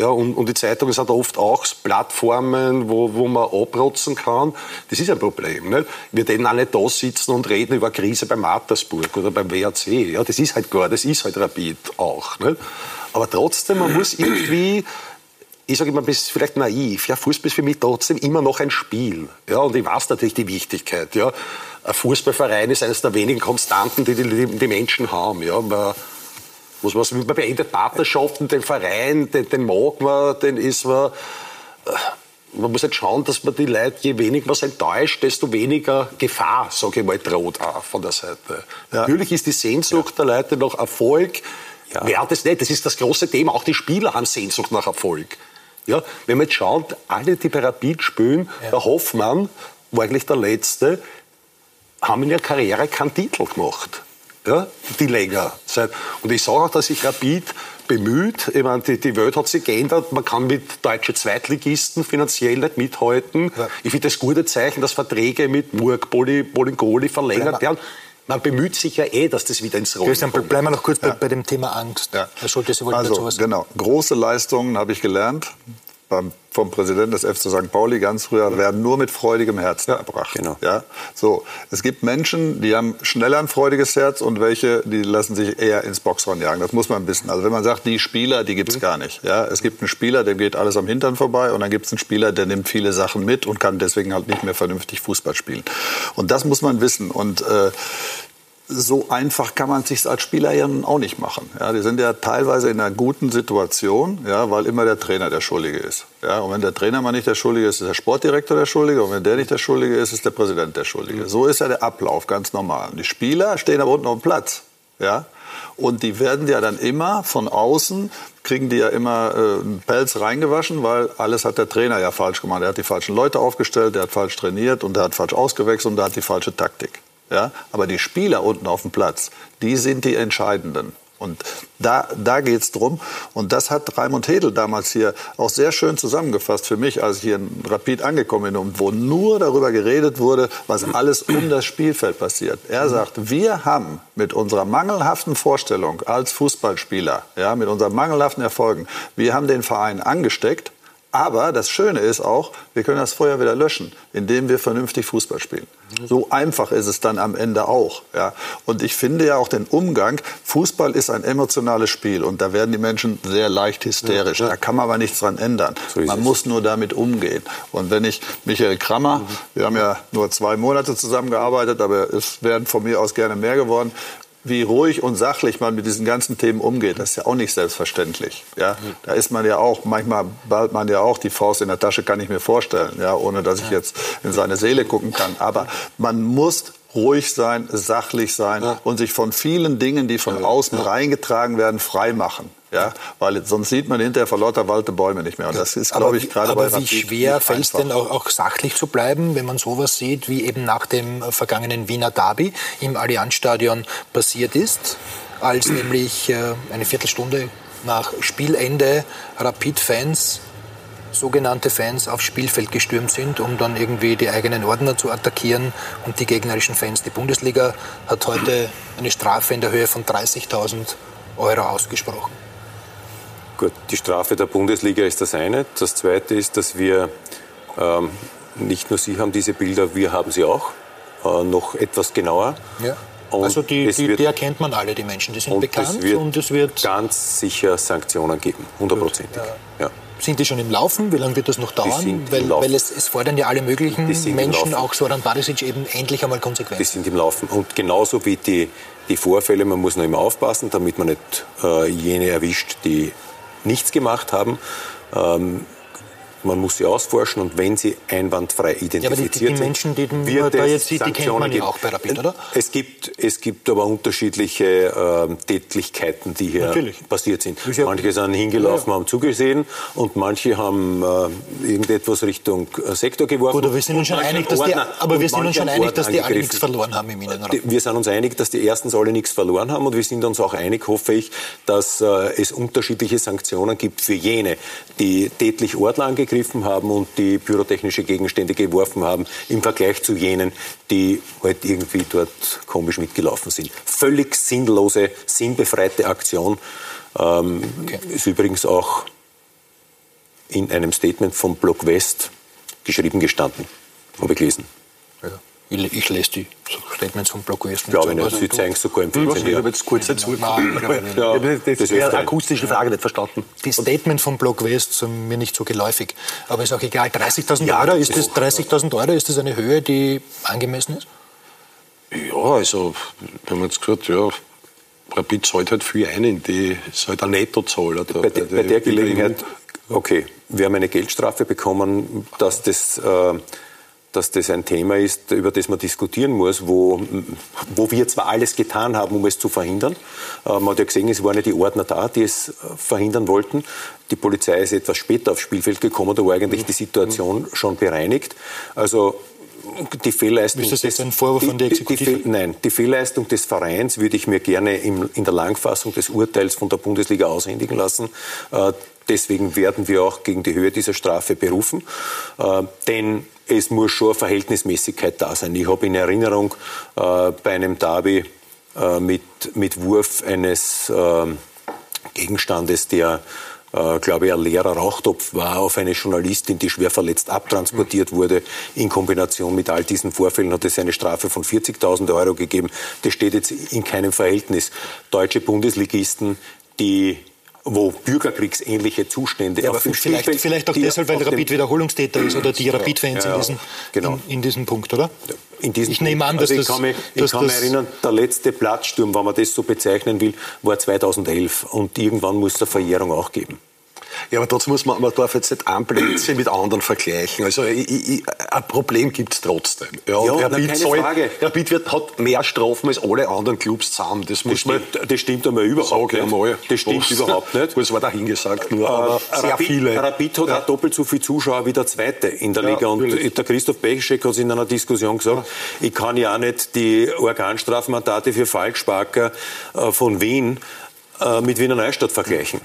ja, und, und die Zeitung hat oft auch Plattformen, wo, wo man abrotzen kann. Das ist ein Problem. Nicht? Wir denen auch nicht da sitzen und reden über Krise beim Mattersburg oder beim WRC. Ja, das ist halt klar, das ist halt Rapid auch. Nicht? Aber trotzdem, man muss irgendwie ich sage immer, das ist vielleicht naiv. Ja, Fußball ist für mich trotzdem immer noch ein Spiel. Ja, und ich weiß natürlich die Wichtigkeit. Ja, ein Fußballverein ist eines der wenigen Konstanten, die die, die Menschen haben. Ja, man, was, was man beendet Partnerschaften, den Verein, den, den mag man, den ist man. Äh, man muss halt schauen, dass man die Leute, je weniger man enttäuscht, desto weniger Gefahr, sage ich mal, droht auch von der Seite. Ja. Natürlich ist die Sehnsucht ja. der Leute nach Erfolg, ja. wer das nicht, das ist das große Thema, auch die Spieler haben Sehnsucht nach Erfolg. Ja, wenn man jetzt schaut, alle, die bei Rapid spielen, ja. der Hoffmann war eigentlich der Letzte, haben in ihrer Karriere keinen Titel gemacht ja, die länger sind. Und ich sage auch, dass sich Rapid bemüht. Ich meine, die, die Welt hat sich geändert. Man kann mit deutschen Zweitligisten finanziell nicht mithalten. Ja. Ich finde das gute Zeichen, dass Verträge mit Murg, Bolingoli verlängert werden. Man bemüht sich ja eh, dass das wieder ins Rollen Christian, kommt. bleiben wir noch kurz ja. bei, bei, dem Thema Angst. Ja. Herr Schulte, Sie wollten also, dazu was sagen. Genau, große Leistungen habe ich gelernt beim, vom Präsidenten des FC St. Pauli ganz früher, werden nur mit freudigem Herzen ja, erbracht. Genau. Ja? So, es gibt Menschen, die haben schneller ein freudiges Herz und welche, die lassen sich eher ins Boxhorn jagen. Das muss man wissen. Also wenn man sagt, die Spieler, die gibt's mhm. gar nicht. Ja? Es gibt einen Spieler, dem geht alles am Hintern vorbei und dann gibt es einen Spieler, der nimmt viele Sachen mit und kann deswegen halt nicht mehr vernünftig Fußball spielen. Und das muss man wissen. Und äh, so einfach kann man es sich als Spieler ja auch nicht machen. Ja, die sind ja teilweise in einer guten Situation, ja, weil immer der Trainer der Schuldige ist. Ja, und wenn der Trainer mal nicht der Schuldige ist, ist der Sportdirektor der Schuldige. Und wenn der nicht der Schuldige ist, ist der Präsident der Schuldige. So ist ja der Ablauf, ganz normal. Und die Spieler stehen aber unten auf dem Platz. Ja? Und die werden ja dann immer von außen, kriegen die ja immer äh, einen Pelz reingewaschen, weil alles hat der Trainer ja falsch gemacht. Er hat die falschen Leute aufgestellt, der hat falsch trainiert und der hat falsch ausgewechselt und der hat die falsche Taktik. Ja? Aber die Spieler unten auf dem Platz, die sind die Entscheidenden. Und da, da geht es drum. Und das hat Raimund Hedel damals hier auch sehr schön zusammengefasst für mich, als ich hier in Rapid angekommen bin, wo nur darüber geredet wurde, was alles um das Spielfeld passiert. Er sagt, wir haben mit unserer mangelhaften Vorstellung als Fußballspieler, ja, mit unseren mangelhaften Erfolgen, wir haben den Verein angesteckt aber das Schöne ist auch, wir können das Feuer wieder löschen, indem wir vernünftig Fußball spielen. So einfach ist es dann am Ende auch. Ja. Und ich finde ja auch den Umgang, Fußball ist ein emotionales Spiel und da werden die Menschen sehr leicht hysterisch. Ja, ja. Da kann man aber nichts dran ändern. So man muss nur damit umgehen. Und wenn ich Michael Krammer, mhm. wir haben ja nur zwei Monate zusammengearbeitet, aber es werden von mir aus gerne mehr geworden, wie ruhig und sachlich man mit diesen ganzen Themen umgeht, das ist ja auch nicht selbstverständlich. Ja, da ist man ja auch manchmal bald man ja auch die Faust in der Tasche, kann ich mir vorstellen, ja, ohne dass ich jetzt in seine Seele gucken kann. Aber man muss ruhig sein, sachlich sein ja. und sich von vielen Dingen, die von außen ja. reingetragen werden, frei machen. Ja, weil sonst sieht man hinterher vor lauter Walte Bäume nicht mehr. Und das ist, glaube ich, gerade bei Aber wie schwer fällt es denn auch, auch, sachlich zu bleiben, wenn man sowas sieht, wie eben nach dem vergangenen Wiener Derby im Allianzstadion passiert ist, als nämlich äh, eine Viertelstunde nach Spielende Rapid-Fans sogenannte Fans aufs Spielfeld gestürmt sind, um dann irgendwie die eigenen Ordner zu attackieren und die gegnerischen Fans. Die Bundesliga hat heute eine Strafe in der Höhe von 30.000 Euro ausgesprochen. Gut, die Strafe der Bundesliga ist das eine. Das zweite ist, dass wir ähm, nicht nur Sie haben diese Bilder, wir haben sie auch, äh, noch etwas genauer. Ja. also die, die, die, erkennt man alle, die Menschen, die sind und bekannt. Es wird und es wird ganz sicher Sanktionen geben, hundertprozentig. Ja. ja. Sind die schon im Laufen? Wie lange wird das noch dauern? Weil, weil es, es, fordern ja alle möglichen Menschen, auch Soran Barisic, eben endlich einmal konsequent. Die sind im Laufen. Und genauso wie die, die Vorfälle, man muss noch immer aufpassen, damit man nicht äh, jene erwischt, die nichts gemacht haben. Ähm, man muss sie ausforschen und wenn sie einwandfrei identifiziert ja, aber die, die, Menschen, die man da jetzt sieht, die kennt man ja auch bei Rapid, oder? Es gibt, es gibt aber unterschiedliche äh, Tätlichkeiten, die hier Natürlich. passiert sind. Manche sind hingelaufen, ja, ja. haben zugesehen und manche haben äh, irgendetwas Richtung äh, Sektor geworfen. Oder wir sind uns schon einig, dass die, aber wir sind uns schon einig, dass die alle nichts verloren haben im Innenraum. Wir sind uns einig, dass die erstens alle nichts verloren haben und wir sind uns auch einig, hoffe ich, dass äh, es unterschiedliche Sanktionen gibt für jene, die tätlich Ortler angegriffen angegriffen haben und die pyrotechnische Gegenstände geworfen haben, im Vergleich zu jenen, die halt irgendwie dort komisch mitgelaufen sind. Völlig sinnlose, sinnbefreite Aktion. Ähm, okay. Ist übrigens auch in einem Statement vom Block West geschrieben gestanden. Habe ich gelesen. Ja. Ich, ich lese die Statements vom Block West. Ich glaube nicht, sie zeigen sogar im Fernsehen. Ich habe jetzt kurz dazu. Ich habe die akustische Frage nicht verstanden. Die Statement vom Block West sind mir nicht so geläufig. Aber ist auch egal. 30.000 ja, Euro, ist das, 30 Euro, ist das eine Höhe, die angemessen ist? Ja, also, wir haben jetzt gesagt, ja, Rapid zahlt halt viel ein, in die ist halt ein Nettozahl. Bei, bei, bei der Gelegenheit, okay, wir haben eine Geldstrafe bekommen, dass das... Äh, dass das ein Thema ist, über das man diskutieren muss, wo, wo wir zwar alles getan haben, um es zu verhindern. Äh, man hat ja gesehen, es waren ja die Ordner da, die es äh, verhindern wollten. Die Polizei ist etwas später aufs Spielfeld gekommen, da war eigentlich die Situation schon bereinigt. Also die Fehlleistung. Ist das jetzt ein Vorwurf an die Exekutive? Die, die, nein, die Fehlleistung des Vereins würde ich mir gerne im, in der Langfassung des Urteils von der Bundesliga aushändigen lassen. Äh, deswegen werden wir auch gegen die Höhe dieser Strafe berufen. Denn es muss schon Verhältnismäßigkeit da sein. Ich habe in Erinnerung äh, bei einem Derby äh, mit, mit Wurf eines äh, Gegenstandes, der äh, glaube ich, ein leerer Rauchtopf war, auf eine Journalistin, die schwer verletzt abtransportiert wurde. In Kombination mit all diesen Vorfällen hat es eine Strafe von 40.000 Euro gegeben. Das steht jetzt in keinem Verhältnis. Deutsche Bundesligisten, die wo bürgerkriegsähnliche Zustände ja, aber vielleicht, vielleicht auch deshalb, weil Rapid Wiederholungstäter ist oder die Rapid-Fans ja, ja, in, diesem, genau. in, in, diesem Punkt, oder? In diesem ich nehme an, dass also ich das... Kann mich, ich kann mich erinnern, der letzte Platzsturm, wenn man das so bezeichnen will, war 2011 und irgendwann muss es eine Verjährung auch geben. Ja, aber trotzdem muss man, man darf jetzt nicht ein Plätzchen mit anderen vergleichen. Also ich, ich, ein Problem gibt es trotzdem. Ja, Ja, Rapid, na, keine soll- Frage. Rapid wird, hat mehr Strafen als alle anderen Clubs zusammen. Das muss Das man stimmt, das stimmt einmal überhaupt nicht. einmal. Das stimmt Was- überhaupt nicht. Das war dahingesagt nur, aber Äh, sehr Rapid, viele. Rapid hat auch doppelt so viele Zuschauer wie der Zweite in der Ja, Liga. Und natürlich. der Christoph Becheschek hat es in einer Diskussion gesagt, ich kann ja nicht die Organstrafmandate für Falschsparker äh, von Wien äh, mit Wiener Neustadt vergleichen.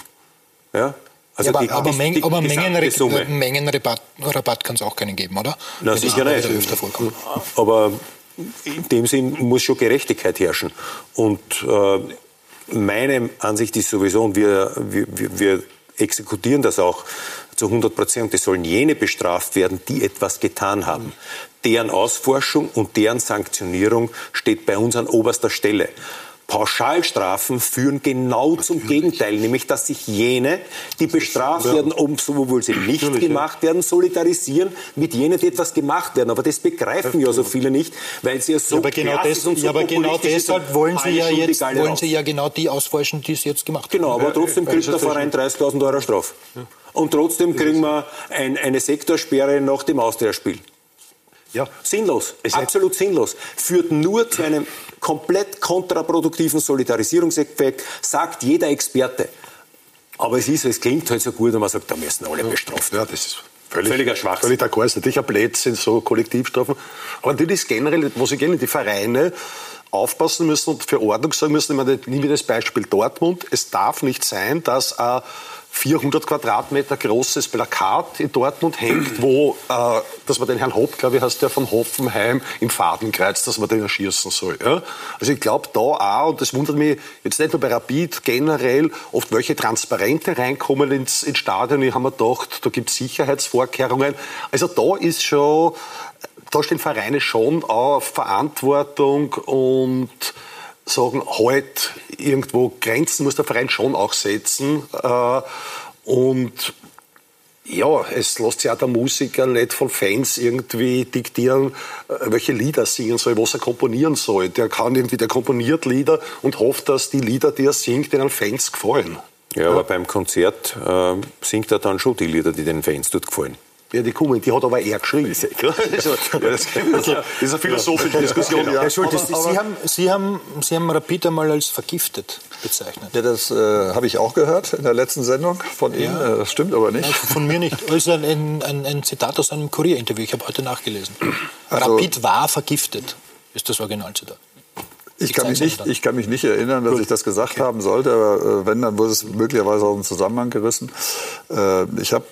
Ja? Also ja, aber aber, die- Meng, die aber Mengenre. Mengenrabatt Rabatt kann es auch keinen geben, oder? Na, Wenn sicher nicht. öfter vorkommt. Aber in dem Sinn muss schon Gerechtigkeit herrschen. Und äh, meine Ansicht ist sowieso, und wir, wir, wir- wir exekutieren das auch zu 100 Prozent, es sollen jene bestraft werden, die etwas getan haben. Deren Ausforschung und deren Sanktionierung steht bei uns an oberster Stelle. Pauschalstrafen führen genau zum Gegenteil, nämlich dass sich jene, die bestraft werden, obwohl sie nicht gemacht werden, solidarisieren mit jenen, die etwas gemacht werden. Aber das begreifen ja so viele nicht, weil sie ja so Ja, aber genau, des, und so ja, aber genau deshalb wollen Sie ja jetzt wollen. Sie ja genau die ausforschen, die es jetzt gemacht haben. Genau, aber trotzdem kriegt der Verein 30.000 Euro Strafe. Und trotzdem kriegen wir ein, eine Sektorsperre nach dem Austria-Spiel. Ja. Sinnlos, absolut sinnlos. Führt nur zu einem komplett kontraproduktiven Solidarisierungseffekt, sagt jeder Experte. Aber es ist, es klingt halt so gut, und man sagt, da müssen alle bestraft Ja, werden. das ist völlig, Völliger Schwachsinn. Völlig d'accord. Ist natürlich ein Blödsinn, so Kollektivstrafen. Aber natürlich ist generell, wo sie generell die Vereine aufpassen müssen und für Ordnung sagen müssen, ich meine, nehmen wir das Beispiel Dortmund. Es darf nicht sein, dass ein 400 Quadratmeter großes Plakat in Dortmund hängt, wo, äh, dass man den Herrn Hopp, glaube ich, heißt der von Hoffenheim im Fadenkreuz, dass man den erschießen soll. Ja? Also ich glaube da auch, und das wundert mich jetzt nicht nur bei Rapid, generell, oft welche Transparente reinkommen ins, ins Stadion. Ich habe mir gedacht, da gibt es Sicherheitsvorkehrungen. Also da ist schon, da stehen Vereine schon auf Verantwortung und sagen, halt irgendwo Grenzen muss der Verein schon auch setzen. Äh, und ja, es lässt sich auch der Musiker nicht von Fans irgendwie diktieren, äh, welche Lieder er singen soll, was er komponieren soll. Der kann irgendwie, der komponiert Lieder und hofft, dass die Lieder, die er singt, den Fans gefallen. Ja, aber beim Konzert äh, singt er dann schon die Lieder, die den Fans dort gefallen. Ja, die kommen, die hat aber er geschrieben. Also, ja, das, das ist eine philosophische Diskussion. Ja. Herr Schultes, Sie, haben, Sie, haben, Sie haben Rapid einmal als vergiftet bezeichnet. Ja, das äh, habe ich auch gehört in der letzten Sendung von Ihnen. Äh, Das stimmt aber nicht. Nein, Von mir nicht. Das ist ein, ein, ein, ein Zitat aus einem Kurierinterview. Ich habe heute nachgelesen. Also- Rapid war vergiftet, ist das Originalzitat. Ich kann, mich nicht, ich kann mich nicht erinnern, dass ich das gesagt haben sollte, aber äh, wenn, dann wurde es möglicherweise aus dem Zusammenhang gerissen. Äh, ich habe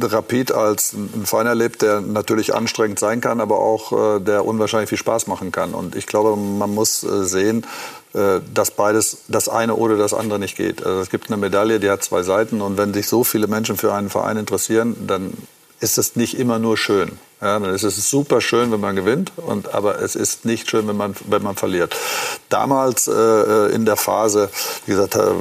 äh, Rapid als einen Verein erlebt, der natürlich anstrengend sein kann, aber auch der unwahrscheinlich viel Spaß machen kann. Und ich glaube, man muss sehen, dass beides, das eine oder das andere nicht geht. Also es gibt eine Medaille, die hat zwei Seiten und wenn sich so viele Menschen für einen Verein interessieren, dann ist es nicht immer nur schön. Ja, dann ist es super schön, wenn man gewinnt, und, aber es ist nicht schön, wenn man, wenn man verliert. Damals äh, in der Phase, wie gesagt, äh,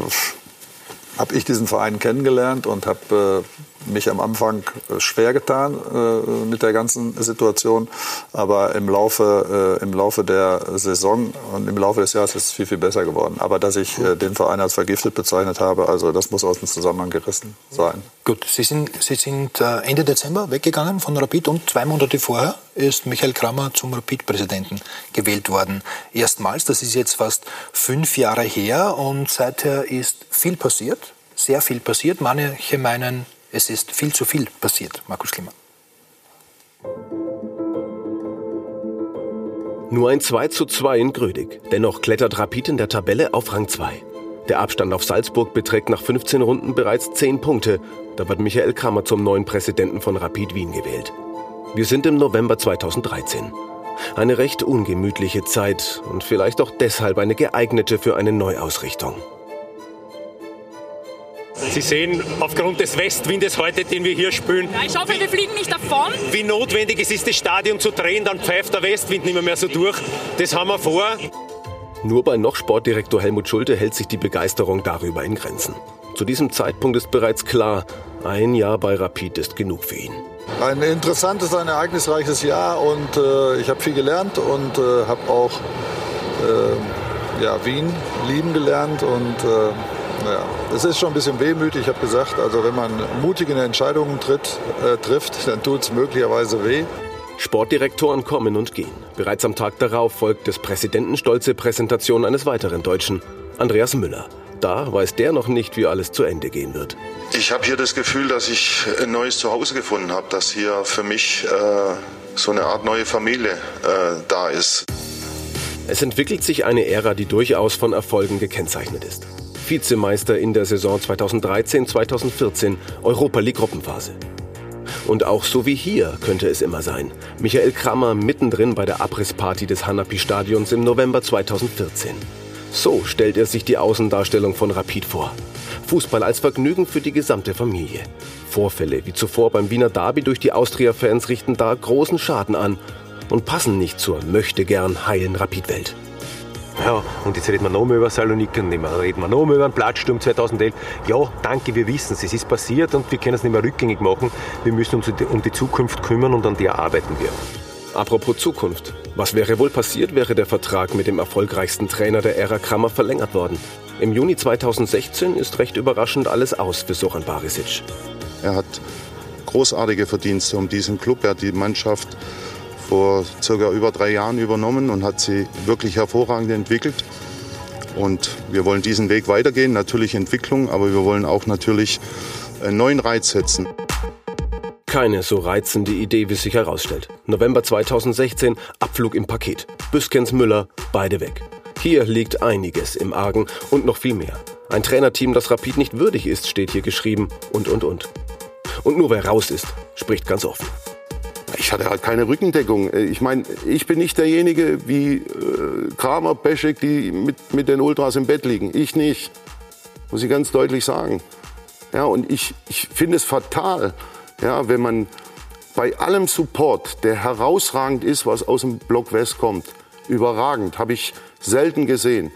habe ich diesen Verein kennengelernt und habe äh, mich am Anfang äh, schwer getan äh, mit der ganzen Situation. Aber im Laufe, äh, im Laufe der Saison und im Laufe des Jahres ist es viel, viel besser geworden. Aber dass ich äh, den Verein als vergiftet bezeichnet habe, also das muss aus dem Zusammenhang gerissen sein. Gut, Sie sind, Sie sind äh, Ende Dezember weggegangen von Rapid und zwei Monate vorher ist Michael Kramer zum Rapid-Präsidenten gewählt worden. Erstmals, das ist jetzt fast fünf Jahre her und seither ist viel passiert, sehr viel passiert. Manche meinen, es ist viel zu viel passiert, Markus Klima. Nur ein 2 zu 2 in Grödig. Dennoch klettert Rapid in der Tabelle auf Rang 2. Der Abstand auf Salzburg beträgt nach 15 Runden bereits 10 Punkte. Da wird Michael Kramer zum neuen Präsidenten von Rapid Wien gewählt. Wir sind im November 2013. Eine recht ungemütliche Zeit und vielleicht auch deshalb eine geeignete für eine Neuausrichtung. Sie sehen aufgrund des Westwindes heute, den wir hier spüren, Ja, ich hoffe, wir fliegen nicht davon. wie notwendig es ist, das Stadion zu drehen. Dann pfeift der Westwind nicht mehr, mehr so durch. Das haben wir vor. Nur bei noch Sportdirektor Helmut Schulte hält sich die Begeisterung darüber in Grenzen. Zu diesem Zeitpunkt ist bereits klar, ein Jahr bei Rapid ist genug für ihn. Ein interessantes, ein ereignisreiches Jahr und äh, ich habe viel gelernt und äh, habe auch äh, ja, Wien lieben gelernt und äh, Ja, es ist schon ein bisschen wehmütig. Ich habe gesagt, also wenn man mutige Entscheidungen tritt, äh, trifft, dann tut es möglicherweise weh. Sportdirektoren kommen und gehen. Bereits am Tag darauf folgt des Präsidenten stolze Präsentation eines weiteren Deutschen, Andreas Müller. Da weiß der noch nicht, wie alles zu Ende gehen wird. Ich habe hier das Gefühl, dass ich ein neues Zuhause gefunden habe, dass hier für mich äh, so eine Art neue Familie äh, da ist. Es entwickelt sich eine Ära, die durchaus von Erfolgen gekennzeichnet ist. Vizemeister in der Saison 2013-2014, Europa League Gruppenphase. Und auch so wie hier könnte es immer sein. Michael Krammer mittendrin bei der Abrissparty des Hanapi-Stadions im November 2014. So stellt er sich die Außendarstellung von Rapid vor. Fußball als Vergnügen für die gesamte Familie. Vorfälle wie zuvor beim Wiener Derby durch die Austria-Fans richten da großen Schaden an und passen nicht zur möchte gern heilen Rapid-Welt. Ja, und jetzt reden wir noch mehr über Saloniki und reden wir noch mehr über den Platzsturm 2011. Ja, danke, wir wissen es, es ist passiert und wir können es nicht mehr rückgängig machen. Wir müssen uns um die Zukunft kümmern und an der arbeiten wir. Apropos Zukunft. Was wäre wohl passiert, wäre der Vertrag mit dem erfolgreichsten Trainer der Ära Krammer verlängert worden? Im Juni 2016 ist recht überraschend alles aus für Soran Barisic. Er hat großartige Verdienste um diesen Club. Er hat die Mannschaft vor circa über drei Jahren übernommen und hat sie wirklich hervorragend entwickelt. Und wir wollen diesen Weg weitergehen, natürlich Entwicklung, aber wir wollen auch natürlich einen neuen Reiz setzen. Keine so reizende Idee, wie es sich herausstellt. November 2016, Abflug im Paket. Büskens Müller, beide weg. Hier liegt einiges im Argen und noch viel mehr. Ein Trainerteam, das Rapid nicht würdig ist, steht hier geschrieben und, und, und. Und nur wer raus ist, spricht ganz offen. Ich hatte halt keine Rückendeckung. Ich meine, ich bin nicht derjenige wie äh, Kramer, Peschek, die mit, mit den Ultras im Bett liegen. Ich nicht. Muss ich ganz deutlich sagen. Ja, und ich, ich finde es fatal, ja, wenn man bei allem Support, der herausragend ist, was aus dem Block West kommt, überragend, habe ich selten gesehen.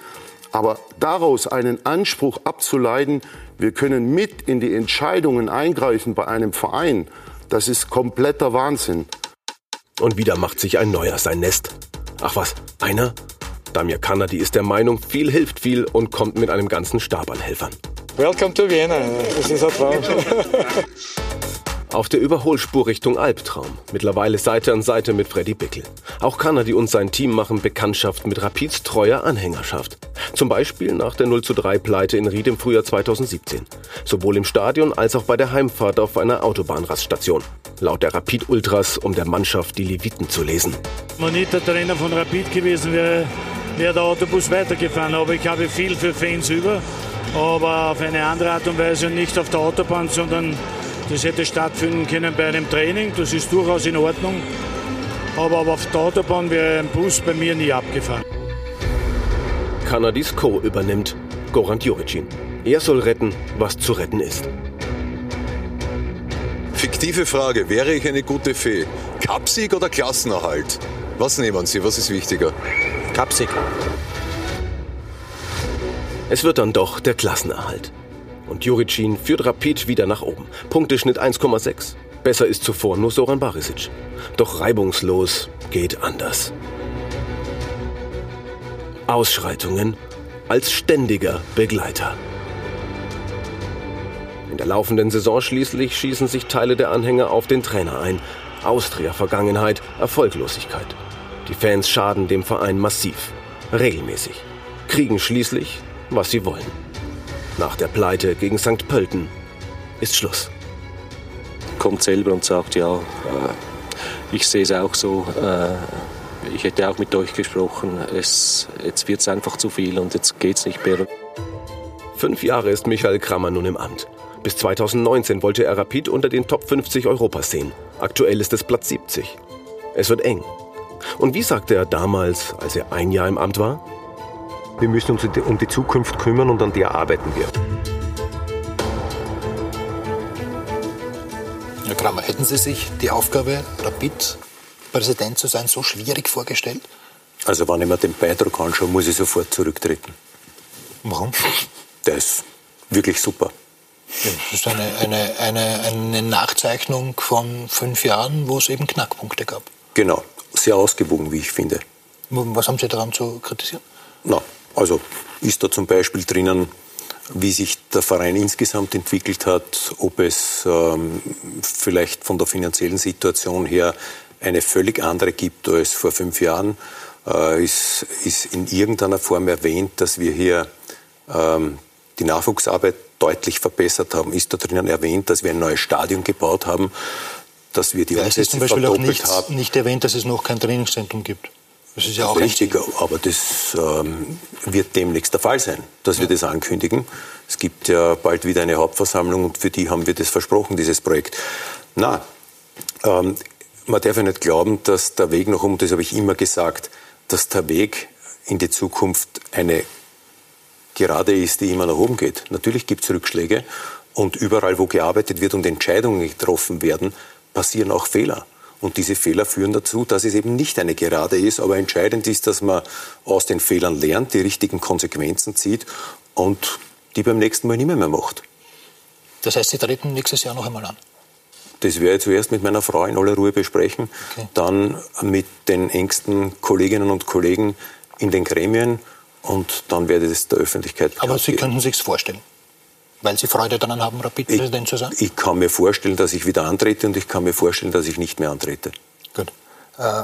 Aber daraus einen Anspruch abzuleiten, wir können mit in die Entscheidungen eingreifen bei einem Verein, das ist kompletter Wahnsinn. Und wieder macht sich ein neuer sein Nest. Ach was, einer? Damir Kanadi ist der Meinung, viel hilft viel und kommt mit einem ganzen Stab an Helfern. Welcome to Vienna. Das ist ein Traum. Auf der Überholspur Richtung Albtraum. Mittlerweile Seite an Seite mit Freddy Bickel. Auch Kanadi und sein Team machen Bekanntschaft mit Rapids treuer Anhängerschaft. Zum Beispiel nach der 0 zu 3 Pleite in Ried im Frühjahr 2017. Sowohl im Stadion als auch bei der Heimfahrt auf einer Autobahnraststation. Laut der Rapid Ultras, um der Mannschaft die Leviten zu lesen. Wenn ich der Trainer von Rapid gewesen wäre, wäre der Autobus weitergefahren. Aber ich habe viel für Fans über. Aber auf eine andere Art und Weise nicht auf der Autobahn, sondern das hätte stattfinden können bei einem Training, das ist durchaus in Ordnung. Aber auf der Autobahn wäre ein Bus bei mir nie abgefahren. Kanadis Co. übernimmt Goran Juricin. Er soll retten, was zu retten ist. Fiktive Frage, wäre ich eine gute Fee? Cupsieg oder Klassenerhalt? Was nehmen Sie, was ist wichtiger? Cupsieg. Es wird dann doch der Klassenerhalt. Und Juricin führt Rapid wieder nach oben. Punkteschnitt 1,6. Besser ist zuvor nur Soran Barisic. Doch reibungslos geht anders. Ausschreitungen als ständiger Begleiter. In der laufenden Saison schließlich schießen sich Teile der Anhänger auf den Trainer ein. Austria-Vergangenheit, Erfolglosigkeit. Die Fans schaden dem Verein massiv, regelmäßig, kriegen schließlich, was sie wollen. Nach der Pleite gegen St. Pölten ist Schluss. Kommt selber und sagt, ja, äh, ich sehe es auch so. Äh, ich hätte auch mit euch gesprochen. Es, jetzt wird es einfach zu viel und jetzt geht es nicht mehr. Fünf Jahre ist Michael Krammer nun im Amt. Bis 2019 wollte er Rapid unter den Top 50 Europas sehen. Aktuell ist es Platz 70. Es wird eng. Und wie sagte er damals, als er ein Jahr im Amt war? Wir müssen uns um die Zukunft kümmern und an der arbeiten wir. Herr Kramer, hätten Sie sich die Aufgabe, Rapid-Präsident zu sein, so schwierig vorgestellt? Also wenn ich mir den Beitrag anschaue, muss ich sofort zurücktreten. Warum? Der ist wirklich super. Ja, das ist eine, eine, eine, eine Nachzeichnung von fünf Jahren, wo es eben Knackpunkte gab. Genau, sehr ausgewogen, wie ich finde. Was haben Sie daran zu kritisieren? Na, also ist da zum Beispiel drinnen, wie sich der Verein insgesamt entwickelt hat, ob es ähm, vielleicht von der finanziellen Situation her eine völlig andere gibt als vor fünf Jahren, äh, ist, ist in irgendeiner Form erwähnt, dass wir hier ähm, die Nachwuchsarbeit deutlich verbessert haben. Ist da drinnen erwähnt, dass wir ein neues Stadion gebaut haben, dass wir die ja, Umsätze es ist zum Beispiel auch verdoppelt nicht, haben. nicht erwähnt, dass es noch kein Trainingszentrum gibt. Das ist ja auch Richtig, aber das ähm, wird demnächst der Fall sein, dass ja. wir das ankündigen. Es gibt ja bald wieder eine Hauptversammlung und für die haben wir das versprochen, dieses Projekt. Na, ähm, man darf ja nicht glauben, dass der Weg nach oben, das habe ich immer gesagt, dass der Weg in die Zukunft eine gerade ist, die immer nach oben geht. Natürlich gibt es Rückschläge und überall, wo gearbeitet wird und Entscheidungen getroffen werden, passieren auch Fehler. Und diese Fehler führen dazu, dass es eben nicht eine Gerade ist, aber entscheidend ist, dass man aus den Fehlern lernt, die richtigen Konsequenzen zieht und die beim nächsten Mal nicht mehr, mehr macht. Das heißt, Sie treten nächstes Jahr noch einmal an? Das werde ich zuerst mit meiner Frau in aller Ruhe besprechen, okay. dann mit den engsten Kolleginnen und Kollegen in den Gremien und dann werde ich das der Öffentlichkeit Aber Sie könnten sich vorstellen? Weil Sie Freude daran haben, Rapid-Präsident zu sein? Ich kann mir vorstellen, dass ich wieder antrete und ich kann mir vorstellen, dass ich nicht mehr antrete. Gut. Äh,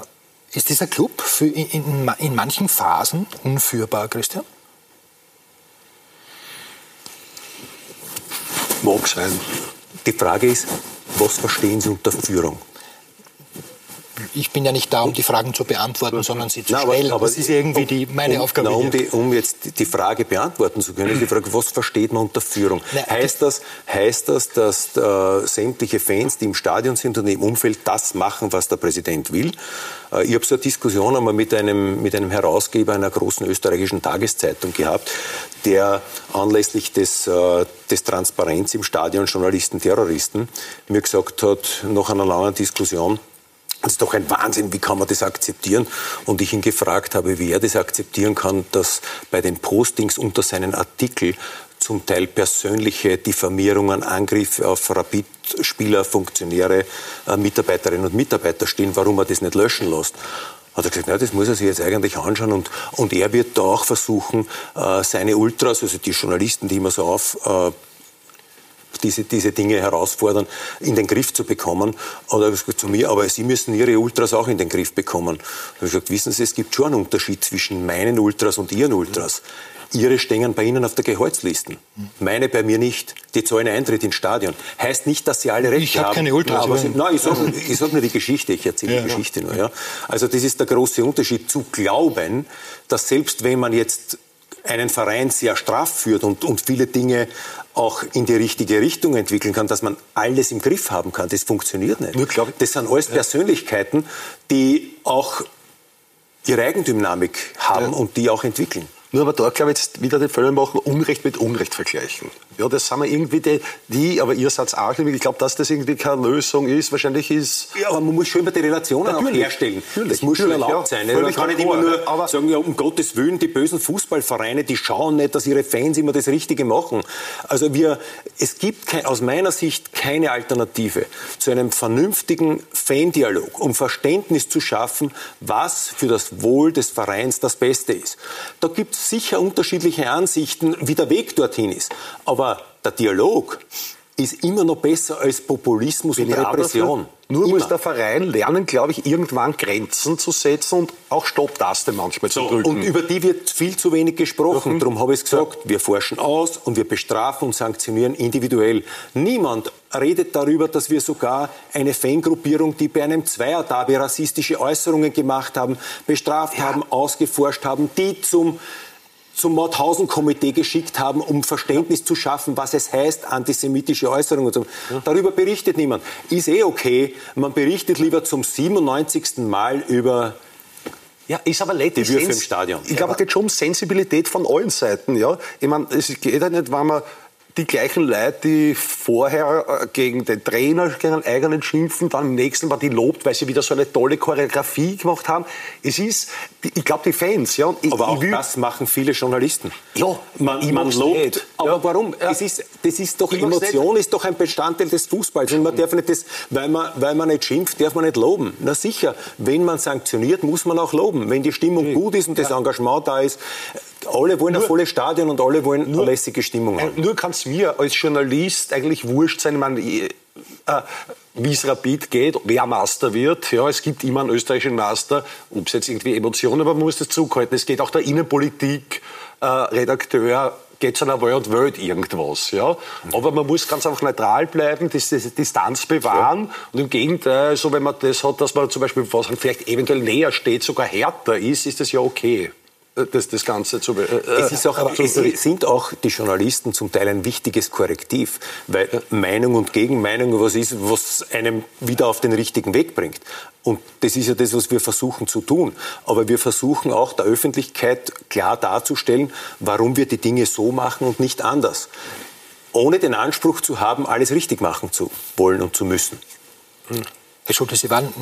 ist dieser Club für in, in, in manchen Phasen unführbar, Christian? Mag sein. Die Frage ist, was verstehen Sie unter Führung? Ich bin ja nicht da, um die Fragen zu beantworten, sondern sie zu na, stellen. Aber, das ist irgendwie die, meine um, Aufgabe. Na, um, die, um, jetzt die Frage beantworten zu können, die Frage, was versteht man unter Führung? Na, heißt, das, heißt das, dass äh, sämtliche Fans, die im Stadion sind und im Umfeld, das machen, was der Präsident will? Äh, ich habe so eine Diskussion einmal mit einem, mit einem Herausgeber einer großen österreichischen Tageszeitung gehabt, der anlässlich des, äh, des Transparenz im Stadion Journalisten, Terroristen mir gesagt hat, nach einer langen Diskussion, das ist doch ein Wahnsinn, wie kann man das akzeptieren? Und ich ihn gefragt habe, wie er das akzeptieren kann, dass bei den Postings unter seinen Artikel zum Teil persönliche Diffamierungen, Angriffe auf Rapid-Spieler, Funktionäre, äh, Mitarbeiterinnen und Mitarbeiter stehen, warum er das nicht löschen lässt. Hat er gesagt, na, das muss er sich jetzt eigentlich anschauen. Und, und er wird da auch versuchen, äh, seine Ultras, also die Journalisten, die immer so auf, äh, diese, diese Dinge herausfordern, in den Griff zu bekommen. Oder gesagt zu mir, aber Sie müssen Ihre Ultras auch in den Griff bekommen. Da habe ich gesagt, wissen Sie, es gibt schon einen Unterschied zwischen meinen Ultras und Ihren Ultras. Ihre stehen bei Ihnen auf der Gehaltslisten. Meine bei mir nicht. Die zahlen Eintritt ins Stadion. Heißt nicht, dass Sie alle recht ich hab haben. keine Ultras. Aber Sie, nein, ich sage sag nur die Geschichte. Ich erzähle ja, die Geschichte ja. nur. Ja. Also das ist der große Unterschied zu glauben, dass selbst wenn man jetzt einen Verein sehr straff führt und, und viele Dinge auch in die richtige Richtung entwickeln kann, dass man alles im Griff haben kann. Das funktioniert nicht. Nur, das sind alles Persönlichkeiten, die auch ihre Eigendynamik haben ja. und die auch entwickeln. Nur aber da, glaube ich, jetzt wieder den Fälle machen, Unrecht mit Unrecht vergleichen. Ja, das sind wir irgendwie die, die aber ihr seid auch, ich glaube, dass das irgendwie keine Lösung ist. Wahrscheinlich ist... Ja, aber man muss schon immer die Relationen natürlich, auch herstellen. Natürlich, das muss schon erlaubt ja, sein. Man kann nicht immer nur aber sagen, ja, um Gottes Willen, die bösen Fußballvereine, die schauen nicht, dass ihre Fans immer das Richtige machen. Also wir, es gibt kein, aus meiner Sicht keine Alternative zu einem vernünftigen Fandialog, um Verständnis zu schaffen, was für das Wohl des Vereins das Beste ist. Da gibt es sicher unterschiedliche Ansichten, wie der Weg dorthin ist. Aber der Dialog ist immer noch besser als Populismus Bin und Repression. Nur Immer. muss der Verein lernen, glaube ich, irgendwann Grenzen zu setzen und auch Stopptaste manchmal so, zu drücken. Und über die wird viel zu wenig gesprochen. Mhm. Darum habe ich es gesagt, wir forschen aus und wir bestrafen und sanktionieren individuell. Niemand redet darüber, dass wir sogar eine Fangruppierung, die bei einem Zweierderby rassistische Äußerungen gemacht haben, bestraft ja. haben, ausgeforscht haben, die zum zum Mauthausen-Komitee geschickt haben, um Verständnis zu schaffen, was es heißt, antisemitische Äußerungen. So. Darüber berichtet niemand. Ist eh okay. Man berichtet lieber zum 97. Mal über ja, ist aber letztlich die Würfe im Stadion. Ich glaube, es geht schon um Sensibilität von allen Seiten. Ja? Ich meine, es geht ja nicht, wenn man die gleichen Leute, die vorher äh, gegen den Trainer, gegen einen eigenen schimpfen, dann im nächsten Mal die lobt, weil sie wieder so eine tolle Choreografie gemacht haben. Es ist, ich glaube, die Fans, ja. Ich, aber auch will, das machen viele Journalisten. Ja, man, man lobt. Nicht. Aber ja. warum? Ja. Es ist, das ist doch, ich Emotion ist doch ein Bestandteil des Fußballs. Und man darf nicht das, weil man, weil man nicht schimpft, darf man nicht loben. Na sicher, wenn man sanktioniert, muss man auch loben. Wenn die Stimmung gut ist und das Engagement da ist, Alle wollen ein volles Stadion und alle wollen nur, eine lässige Stimmung haben. Nur kann es mir als Journalist eigentlich wurscht sein. Ich meine, äh, wie es Rapid geht, wer Master wird. Ja, es gibt immer einen österreichischen Master, ob es jetzt irgendwie Emotionen, aber man muss das zurückhalten. Es geht auch der Innenpolitik, äh, Redakteur, geht an der World Welt irgendwas. Ja? Aber man muss ganz einfach neutral bleiben, die Distanz bewahren. Ja. Und im Gegenteil, so wenn man das hat, dass man zum Beispiel was vielleicht eventuell näher steht, sogar härter ist, ist das ja okay das, das Ganze zu. Äh, es, ist auch, es sind auch die Journalisten zum Teil ein wichtiges Korrektiv, weil Meinung und Gegenmeinung was ist, was einem wieder auf den richtigen Weg bringt. Und das ist ja das, was wir versuchen zu tun. Aber wir versuchen auch der Öffentlichkeit klar darzustellen, warum wir die Dinge so machen und nicht anders. Ohne den Anspruch zu haben, alles richtig machen zu wollen und zu müssen. Herr Schulte, Sie waren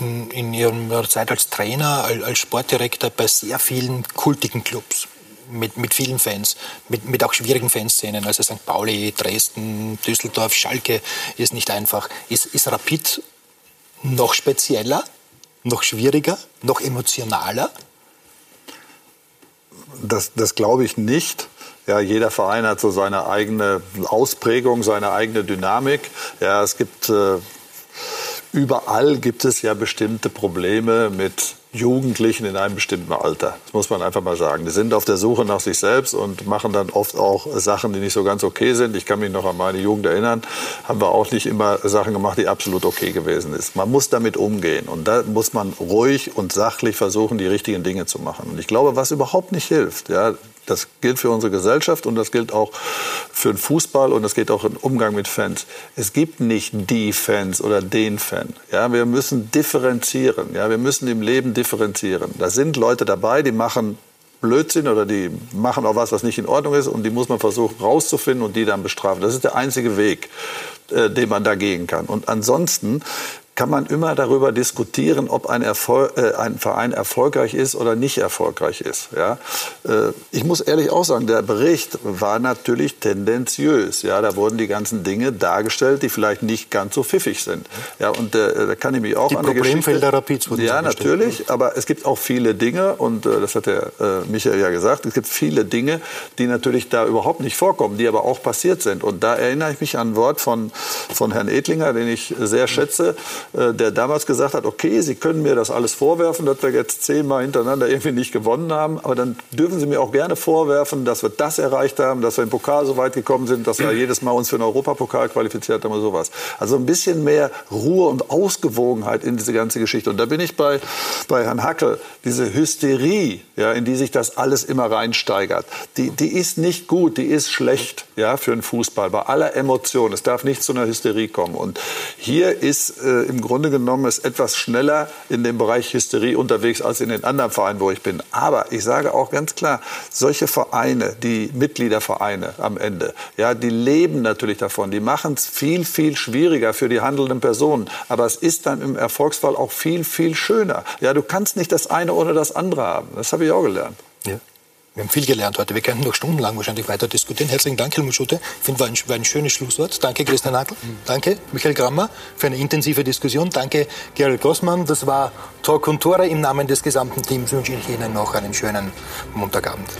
in, in Ihrer Zeit als Trainer, als Sportdirektor bei sehr vielen kultigen Clubs. Mit, mit vielen Fans, mit, mit auch schwierigen Fanszenen, also St. Pauli, Dresden, Düsseldorf, Schalke ist nicht einfach. Ist, ist Rapid noch spezieller, noch schwieriger, noch emotionaler? Das, das glaube ich nicht. Ja, jeder Verein hat so seine eigene Ausprägung, seine eigene Dynamik. Ja, es gibt äh, überall gibt es ja bestimmte Probleme mit Jugendlichen in einem bestimmten Alter. Das muss man einfach mal sagen. Die sind auf der Suche nach sich selbst und machen dann oft auch Sachen, die nicht so ganz okay sind. Ich kann mich noch an meine Jugend erinnern, haben wir auch nicht immer Sachen gemacht, die absolut okay gewesen sind. Man muss damit umgehen und da muss man ruhig und sachlich versuchen, die richtigen Dinge zu machen. Und ich glaube, was überhaupt nicht hilft, ja, das gilt für unsere Gesellschaft und das gilt auch für den Fußball und das geht auch im Umgang mit Fans. Es gibt nicht die Fans oder den Fan. Ja, wir müssen differenzieren. Ja, wir müssen im Leben differenzieren. Da sind Leute dabei, die machen Blödsinn oder die machen auch was, was nicht in Ordnung ist und die muss man versuchen rauszufinden und die dann bestrafen. Das ist der einzige Weg, äh, den man da gehen kann. Und ansonsten kann man immer darüber diskutieren, ob ein, Erfolg, äh, ein Verein erfolgreich ist oder nicht erfolgreich ist. Ja? Äh, ich muss ehrlich auch sagen, der Bericht war natürlich tendenziös. Ja? Da wurden die ganzen Dinge dargestellt, die vielleicht nicht ganz so pfiffig sind. Ja, und äh, da kann ich mich auch die an der Problemfelder Rapids wurden Ja, natürlich, aber es gibt auch viele Dinge, und äh, das hat der äh, Michael ja gesagt, es gibt viele Dinge, die natürlich da überhaupt nicht vorkommen, die aber auch passiert sind. Und da erinnere ich mich an ein Wort von, von Herrn Edlinger, den ich sehr schätze, der damals gesagt hat, okay, Sie können mir das alles vorwerfen, dass wir jetzt zehnmal hintereinander irgendwie nicht gewonnen haben, aber dann dürfen Sie mir auch gerne vorwerfen, dass wir das erreicht haben, dass wir im Pokal so weit gekommen sind, dass wir jedes Mal uns für den Europapokal qualifiziert haben oder sowas. Also ein bisschen mehr Ruhe und Ausgewogenheit in diese ganze Geschichte. Und da bin ich bei, bei Herrn Hackel, diese Hysterie, ja, in die sich das alles immer reinsteigert, die, die ist nicht gut, die ist schlecht ja, für den Fußball, bei aller Emotion. Es darf nicht zu einer Hysterie kommen. Und hier ist äh, im Grunde genommen es etwas schneller in dem Bereich Hysterie unterwegs als in den anderen Vereinen, wo ich bin. Aber ich sage auch ganz klar, solche Vereine, die Mitgliedervereine am Ende, ja, die leben natürlich davon. Die machen es viel, viel schwieriger für die handelnden Personen. Aber es ist dann im Erfolgsfall auch viel, viel schöner. Ja, du kannst nicht das eine oder das andere haben. Das habe ich auch gelernt. Ja. Wir haben viel gelernt heute. Wir könnten noch stundenlang wahrscheinlich weiter diskutieren. Herzlichen Dank, Helmut Schutte. Ich finde, war ein, war ein schönes Schlusswort. Danke, Christian. Mhm. Danke, Michael Grammer, für eine intensive Diskussion. Danke, Gerald Grossmann. Das war Talk und Tore. Im Namen des gesamten Teams wünsche ich Ihnen noch einen schönen Montagabend.